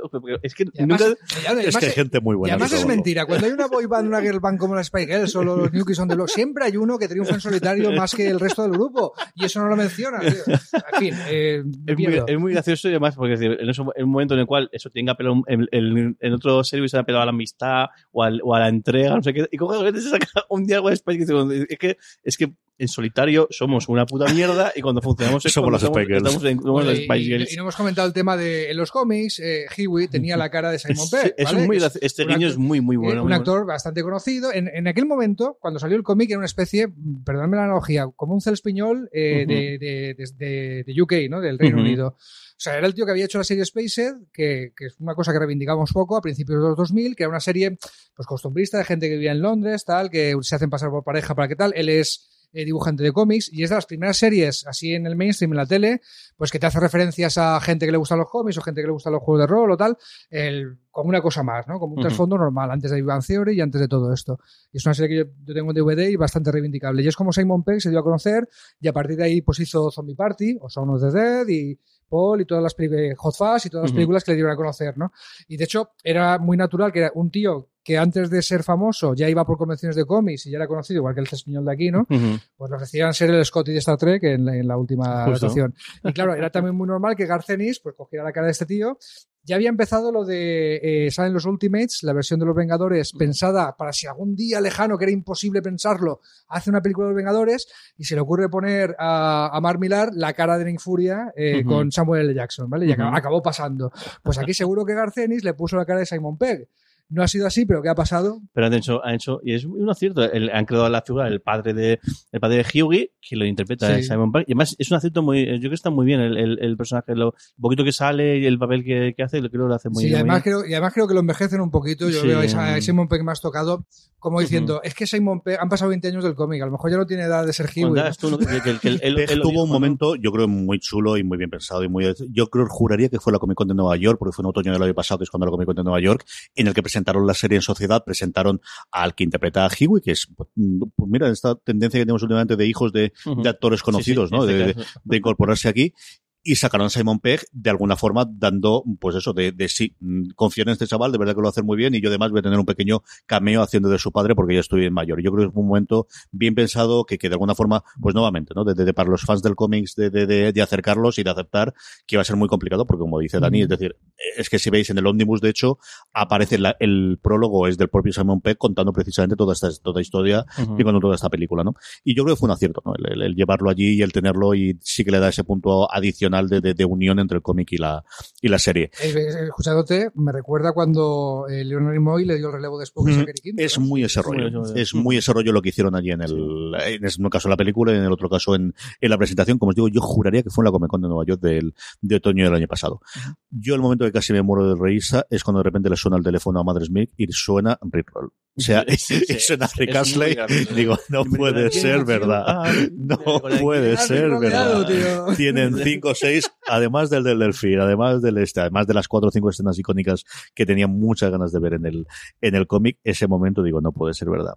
Es que
Y además,
nunca...
y además-
Es que hay gente muy
y
buena.
además
que
es mentira. Cuando hay una boy band, una girl band como la Spy Girls o los New Kids on the Block, siempre hay uno que triunfa en solitario más que el resto del grupo. Y eso no lo menciona, tío. En fin, eh,
Es muy, es muy gracioso y además, porque es decir, en, eso- en un momento en el cual eso tenga apelado, en, en, en otro servicio se ha apelado a la amistad o, al- o a la entrega, no sé qué, y coge se saca un diálogo de dice, es que, es que en solitario somos una puta mierda y cuando funcionamos es
Somos las Spice Girls.
estamos en- somos
Bueno,
las
y,
Spice
y-
Girls.
y no hemos comentado el tema de en los cómics, eh, Huey tenía la cara de Simon Pegg.
es
¿vale? es
este guiño
actor-
es muy, muy
eh,
bueno.
un
muy
actor bastante conocido. En, en aquel momento, cuando salió el cómic, era una especie, perdóname la analogía, como un celspiñol eh,
Ujú.
de, de, de- de- de UK, ¿no? Del Reino
Ujú.
Unido. O sea, era el tío que había hecho la serie Spaced, que, que es una cosa que reivindicamos poco a principios de los 2000, que era una serie pues costumbrista de gente que vivía en Londres, tal, que se hacen pasar por pareja para qué tal. Él es eh, dibujante de cómics y es de las primeras series así en el mainstream, en la tele, pues que te hace referencias a gente que le gustan los cómics o gente que le gustan los juegos de rol o tal, el- como una cosa más, ¿no? Como un trasfondo normal, antes de Bang Theory y antes de todo esto. Y es una serie que yo, yo tengo en DVD y bastante reivindicable. Y es como Simon Pegg se dio a conocer y a partir de ahí pues hizo Zombie Party o Sound of the Dead y Paul y todas las películas, Hot Fuzz y todas las películas que le dieron a conocer, ¿no? Y de hecho era muy natural que era un tío que antes de ser famoso ya iba por convenciones de cómics y ya era conocido, igual que el español de aquí, ¿no?
Ujú.
pues le ofrecían ser el Scotty de Star Trek en la, en la última adaptación. Y claro, era también muy normal que Garcenis pues cogiera la cara de este tío. Ya había empezado lo de eh, salen los Ultimates, la versión de los Vengadores pensada para si algún día lejano que era imposible pensarlo, hace una película de los Vengadores y se le ocurre poner a, a Mark Millar la cara de Nick Furia eh,
Ujú.
con Samuel L. Jackson, ¿vale? Y acabó,
Ujú.
acabó pasando. Pues aquí seguro que Garcenis le puso la cara de Simon Pegg. No ha sido así, pero ¿qué ha pasado?
Pero han hecho, han hecho, y es un acierto, el- han creado la figura del padre de, el padre de Hughie, que lo interpreta
Sí.
eh, Simon Pegg, y además es un acierto muy, yo creo que está muy bien el, el, el personaje, lo un poquito que sale y el papel que, que hace, lo creo que lo hace muy
sí,
bien. muy
además
bien.
creo, y además creo que lo envejecen un poquito. Yo
Sí.
veo a Simon Pegg más tocado, como diciendo, es que Simon Pegg, han pasado 20 años del cómic, a lo mejor ya no tiene edad de ser.
Cuando
¿no?
tuvo un momento, yo creo, muy chulo y muy bien pensado y muy, yo creo, juraría que fue la Comic Con de Nueva York, porque fue en otoño del año pasado, que es cuando la Comic Con de Nueva York, en el que presentaron la serie en sociedad, presentaron al que interpreta a Hiwi, que es, pues mira, esta tendencia que tenemos últimamente de hijos de, actores conocidos,
Sí, sí,
¿no?
este
de incorporarse aquí. Y sacaron a Simon Pegg de alguna forma dando, pues eso, de, de sí, mm, confío en este chaval, de verdad que lo va a hacer muy bien y yo además voy a tener un pequeño cameo haciendo de su padre porque ya estoy en mayor. Yo creo que es un momento bien pensado que, que de alguna forma, pues nuevamente, ¿no? De, para los fans del cómics de, de, de, acercarlos y de aceptar que va a ser muy complicado porque como dice Dani, es decir, es que si veis en el ómnibus, de hecho, aparece la- el prólogo es del propio Simon Pegg contando precisamente toda esta toda historia y con toda esta película, ¿no? Y yo creo que fue un acierto, ¿no? El, el- el llevarlo allí y el tenerlo y sí que le da ese punto adicional de, de- de unión entre el cómic y la, y la serie.
Escuchándote, me recuerda cuando eh, Leonard Nimoy le dio el relevo de Spock a
Mm, Es
¿no?
muy ese rollo. Es muy ese rollo lo que hicieron allí en el, en un caso en la película y en el otro caso en, en la presentación. Como os digo, yo juraría que fue en la Comic Con de Nueva York del, de otoño del año pasado. Yo el momento que casi me muero de reírsa es cuando de repente le suena el teléfono a Mother Smith y suena Rickroll. O sea,
Sí, sí,
suena Rick Astley. Digo, no puede ser
"¿Quién
verdad. No puede ser verdad.
tío.
Tienen cinco o además del del delfín, además del este, además de las cuatro o cinco escenas icónicas que tenía muchas ganas de ver en el, en el cómic, ese momento digo, no puede ser verdad.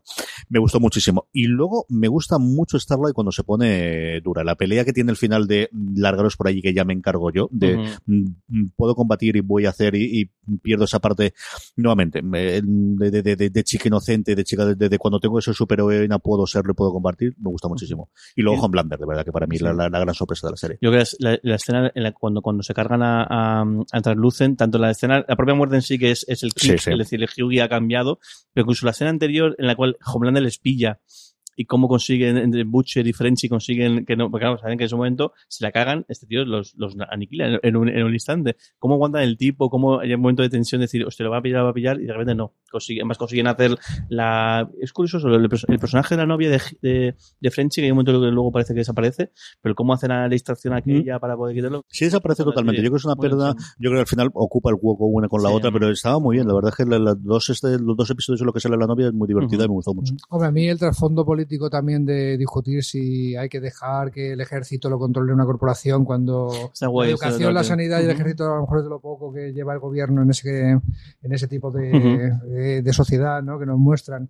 Me gustó muchísimo. Y luego me gusta mucho Starlight cuando se pone dura. La pelea que tiene el final de largaros por allí que ya me encargo yo, de mm, puedo combatir y voy a hacer y, y pierdo esa parte nuevamente me- de, de, de, de- de chica inocente, de chica de, cuando tengo ese superheroína puedo serlo y puedo compartir, me gusta muchísimo. Y luego. Homelander, de verdad que para mí
Sí.
la, la- la gran sorpresa de la serie.
Yo creo que es la, la escena en la, cuando, cuando se cargan a, a, a Translucent, tanto la escena, la propia muerte en sí que es, es el click,
Sí, sí.
es decir, el Hughie ha cambiado, pero incluso la escena anterior en la cual Homelander les pilla y cómo consiguen entre Butcher y Frenchy consiguen que no, porque claro, saben que en ese momento si la cagan, este tío los, los aniquila en, en un, en un instante. Cómo aguantan el tipo, cómo hay un momento de tensión de decir, hostia, lo va a pillar, lo va a pillar, y de repente no. Consiguen, además consiguen hacer la, es curioso, el, el personaje de la novia de, de, de Frenchy, que hay un momento que luego parece que desaparece, pero cómo hacen a la distracción aquella para poder quitarlo.
Sí, desaparece totalmente. Yo creo que es una pérdida. Yo creo que al final ocupa el hueco una con la
Sí.
otra, pero estaba muy bien. La verdad es que la- las dos, este, los dos episodios en lo que sale la novia es muy divertida
Ujú.
y me gustó mucho.
Hombre, a mí el trasfondo político también de discutir si hay que dejar que el ejército lo controle una corporación cuando
guay,
la educación, la sanidad y el ejército a lo mejor es de lo poco que lleva el gobierno en ese en ese tipo de, de, de sociedad ¿no? que nos muestran.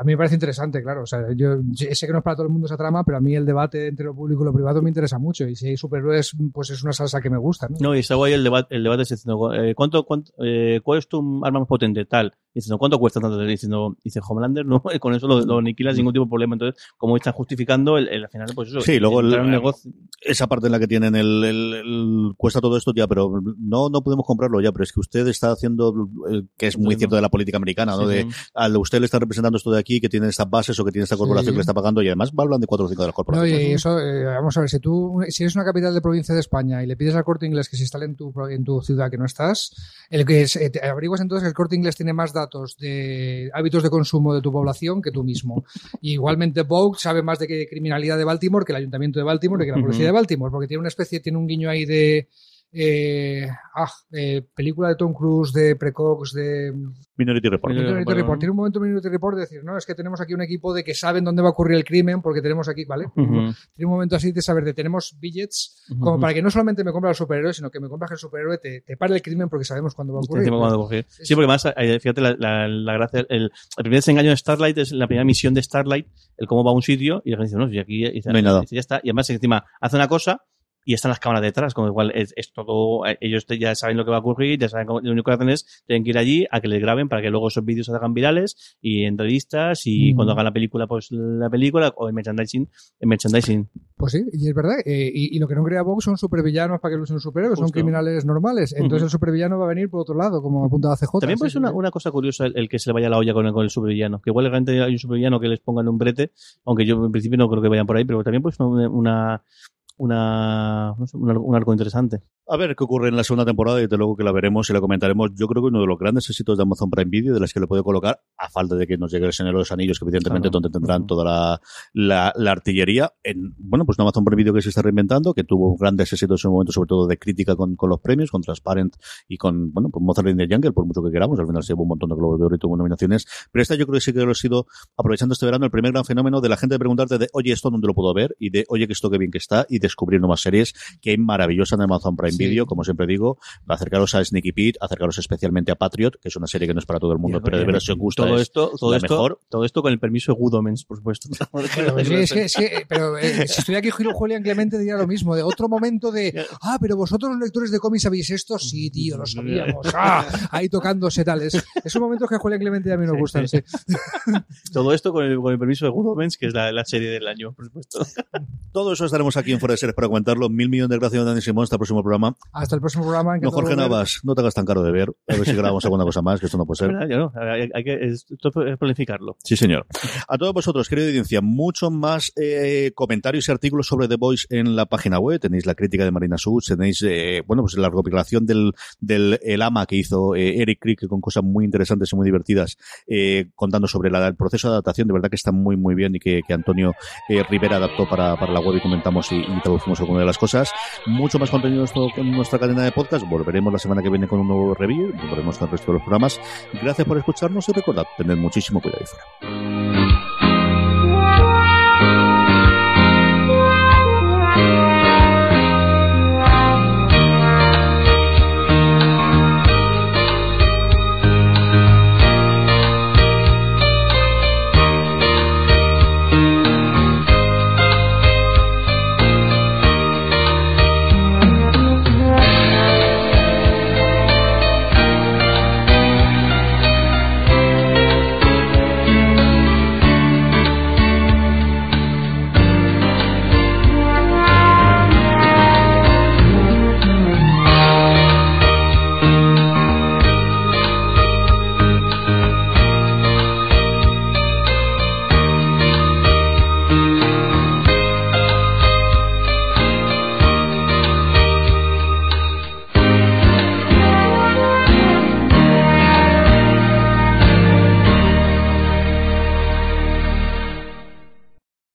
A mí me parece interesante, claro. O sea, yo sé que no es para todo el mundo esa trama, pero a mí el debate entre lo público y lo privado me interesa mucho. Y si hay superhéroes, pues es una salsa que me gusta. ¿no?
No, y está guay el debate, el debate es diciendo, eh, ¿cuánto, cuánto, eh, ¿cuál es tu arma más potente? Tal. Diciendo, ¿cuánto cuesta tanto? Diciendo, dice Homelander, no, con eso lo, lo aniquila sin ningún tipo de problema. Entonces, como están justificando, el, el- al final, pues eso.
Sí, luego el-
un negocio.
esa parte en la que tienen el, el- el- cuesta todo esto ya, pero no no podemos comprarlo ya, pero es que usted está haciendo el- que es muy
Sí,
cierto
no.
de la política americana, ¿no?
Sí,
de
sí.
al usted le está representando esto de aquí, que tiene estas bases o que tiene esta corporación
Sí.
que le está pagando y además hablan de cuatro o cinco de las
No,
corporaciones.
y eso, eh, vamos a ver, si tú, si eres una capital de provincia de España y le pides al corte inglés que se instale en tu, en tu ciudad que no estás, el que es- eh, te averiguas entonces que el corte inglés tiene más datos de hábitos de consumo de tu población que tú mismo. Y igualmente Vogue sabe más de que criminalidad de Baltimore que el ayuntamiento de Baltimore, que la policía de Baltimore, porque tiene una especie, tiene un guiño ahí de. Eh, ah, eh, película de Tom Cruise, de Precox, de
Minority Report.
Minority
Minority
Report.
Tiene un momento Minority Report de decir, no, es que tenemos aquí un equipo de que saben dónde va a ocurrir el crimen porque tenemos aquí, ¿vale?
Ujú.
Tiene un momento así de saber de tenemos billets como
Ujú.
para que no solamente me compre el superhéroe, sino que me compras el superhéroe, te, te pare el crimen porque sabemos cuándo va a ocurrir.
Sí, porque más, eh, fíjate, la, la, la gracia, el, el primer desengaño de Starlight es la primera misión de Starlight, el cómo va a un sitio y la gente dice, no, si aquí y dice,
No hay nada.
dice, ya está. Y además, encima, hace una cosa y están las cámaras detrás, como igual es, es todo, eh, ellos ya saben lo que va a ocurrir, ya saben cómo, lo único que hacen es, tienen que ir allí a que les graben para que luego esos vídeos se hagan virales y entrevistas y
Mm.
cuando hagan la película, pues la película o el merchandising, el merchandising.
Pues sí, y es verdad. eh, y, y lo que no crea Vox son supervillanos para que luchen superhéroes, son criminales normales. Entonces el supervillano va a venir por otro lado, como apuntaba CJ.
También puede ser una, una cosa curiosa el, el que se le vaya la olla con el, con el supervillano. Que igual realmente hay un supervillano que les pongan un brete, aunque yo en principio no creo que vayan por ahí, pero también pues una, una, una no sé, un, arco interesante.
A ver qué ocurre en la segunda temporada y desde luego que la veremos y la comentaremos. Yo creo que uno de los grandes éxitos de Amazon Prime Video, de las que le puede colocar, a falta de que nos llegue el Señor de los Anillos, que evidentemente
Claro.
donde tendrán toda la, la, la artillería, en, bueno, pues un Amazon Prime Video que se está reinventando, que tuvo grandes éxitos en un momento, sobre todo de crítica con, con los premios, con Transparent y con, bueno, pues Mozart in the Jungle, por mucho que queramos, al final se llevó un montón de globos de oro y tuvo nominaciones, pero esta yo creo que sí que lo ha sido, aprovechando este verano, el primer gran fenómeno de la gente de preguntarte de, oye, ¿esto dónde lo puedo ver? Y de, oye, que esto qué bien que está, y descubrir nuevas series que hay maravillosas en Amazon Prime
Sí.
vídeo, como siempre digo, acercaros a Sneaky Pete, acercaros especialmente a Patriot, que es una serie que no es para todo el mundo, pero de veras si os gusta
todo
es
esto, todo esto,
mejor.
todo esto con el permiso de Good Omens, por supuesto.
Pero es que, es que- es que- pero eh, si estuviera aquí Julio Julián Clemente diría lo mismo, de otro momento de, ah, pero vosotros los lectores de cómics sabéis esto, sí, tío, lo sabíamos, ah, ahí tocándose tales. Esos momentos que a Julián Clemente a mí nos gustan, sí.
todo esto con el, con el permiso de Good Omens, que es la, la serie del año, por supuesto.
Todo eso estaremos aquí en Fuera Series para comentarlo. Mil millones de gracias, Dani Simón. Hasta el próximo programa.
Hasta el próximo programa.
No, Jorge. Navas, no te hagas tan caro de ver. A ver si grabamos alguna cosa más, que esto no puede ser.
No, hay, hay que, esto es planificarlo.
Sí, señor. A todos vosotros, querida audiencia, mucho más eh, comentarios y artículos sobre The Voice en la página web. Tenéis la crítica de Marina Such, tenéis, eh, bueno, pues la recopilación del, del El Ama que hizo eh, Eric Crick con cosas muy interesantes y muy divertidas, eh, contando sobre la- el proceso de adaptación. De verdad que está muy, muy bien y que, que Antonio eh, Rivera adaptó para, para la web y comentamos y, y traducimos alguna de las cosas. Mucho más contenido en nuestra cadena de podcast. Volveremos la semana que viene con un nuevo review. Volveremos con el resto de los programas. Gracias por escucharnos y recordad, tened muchísimo cuidado ahí fuera.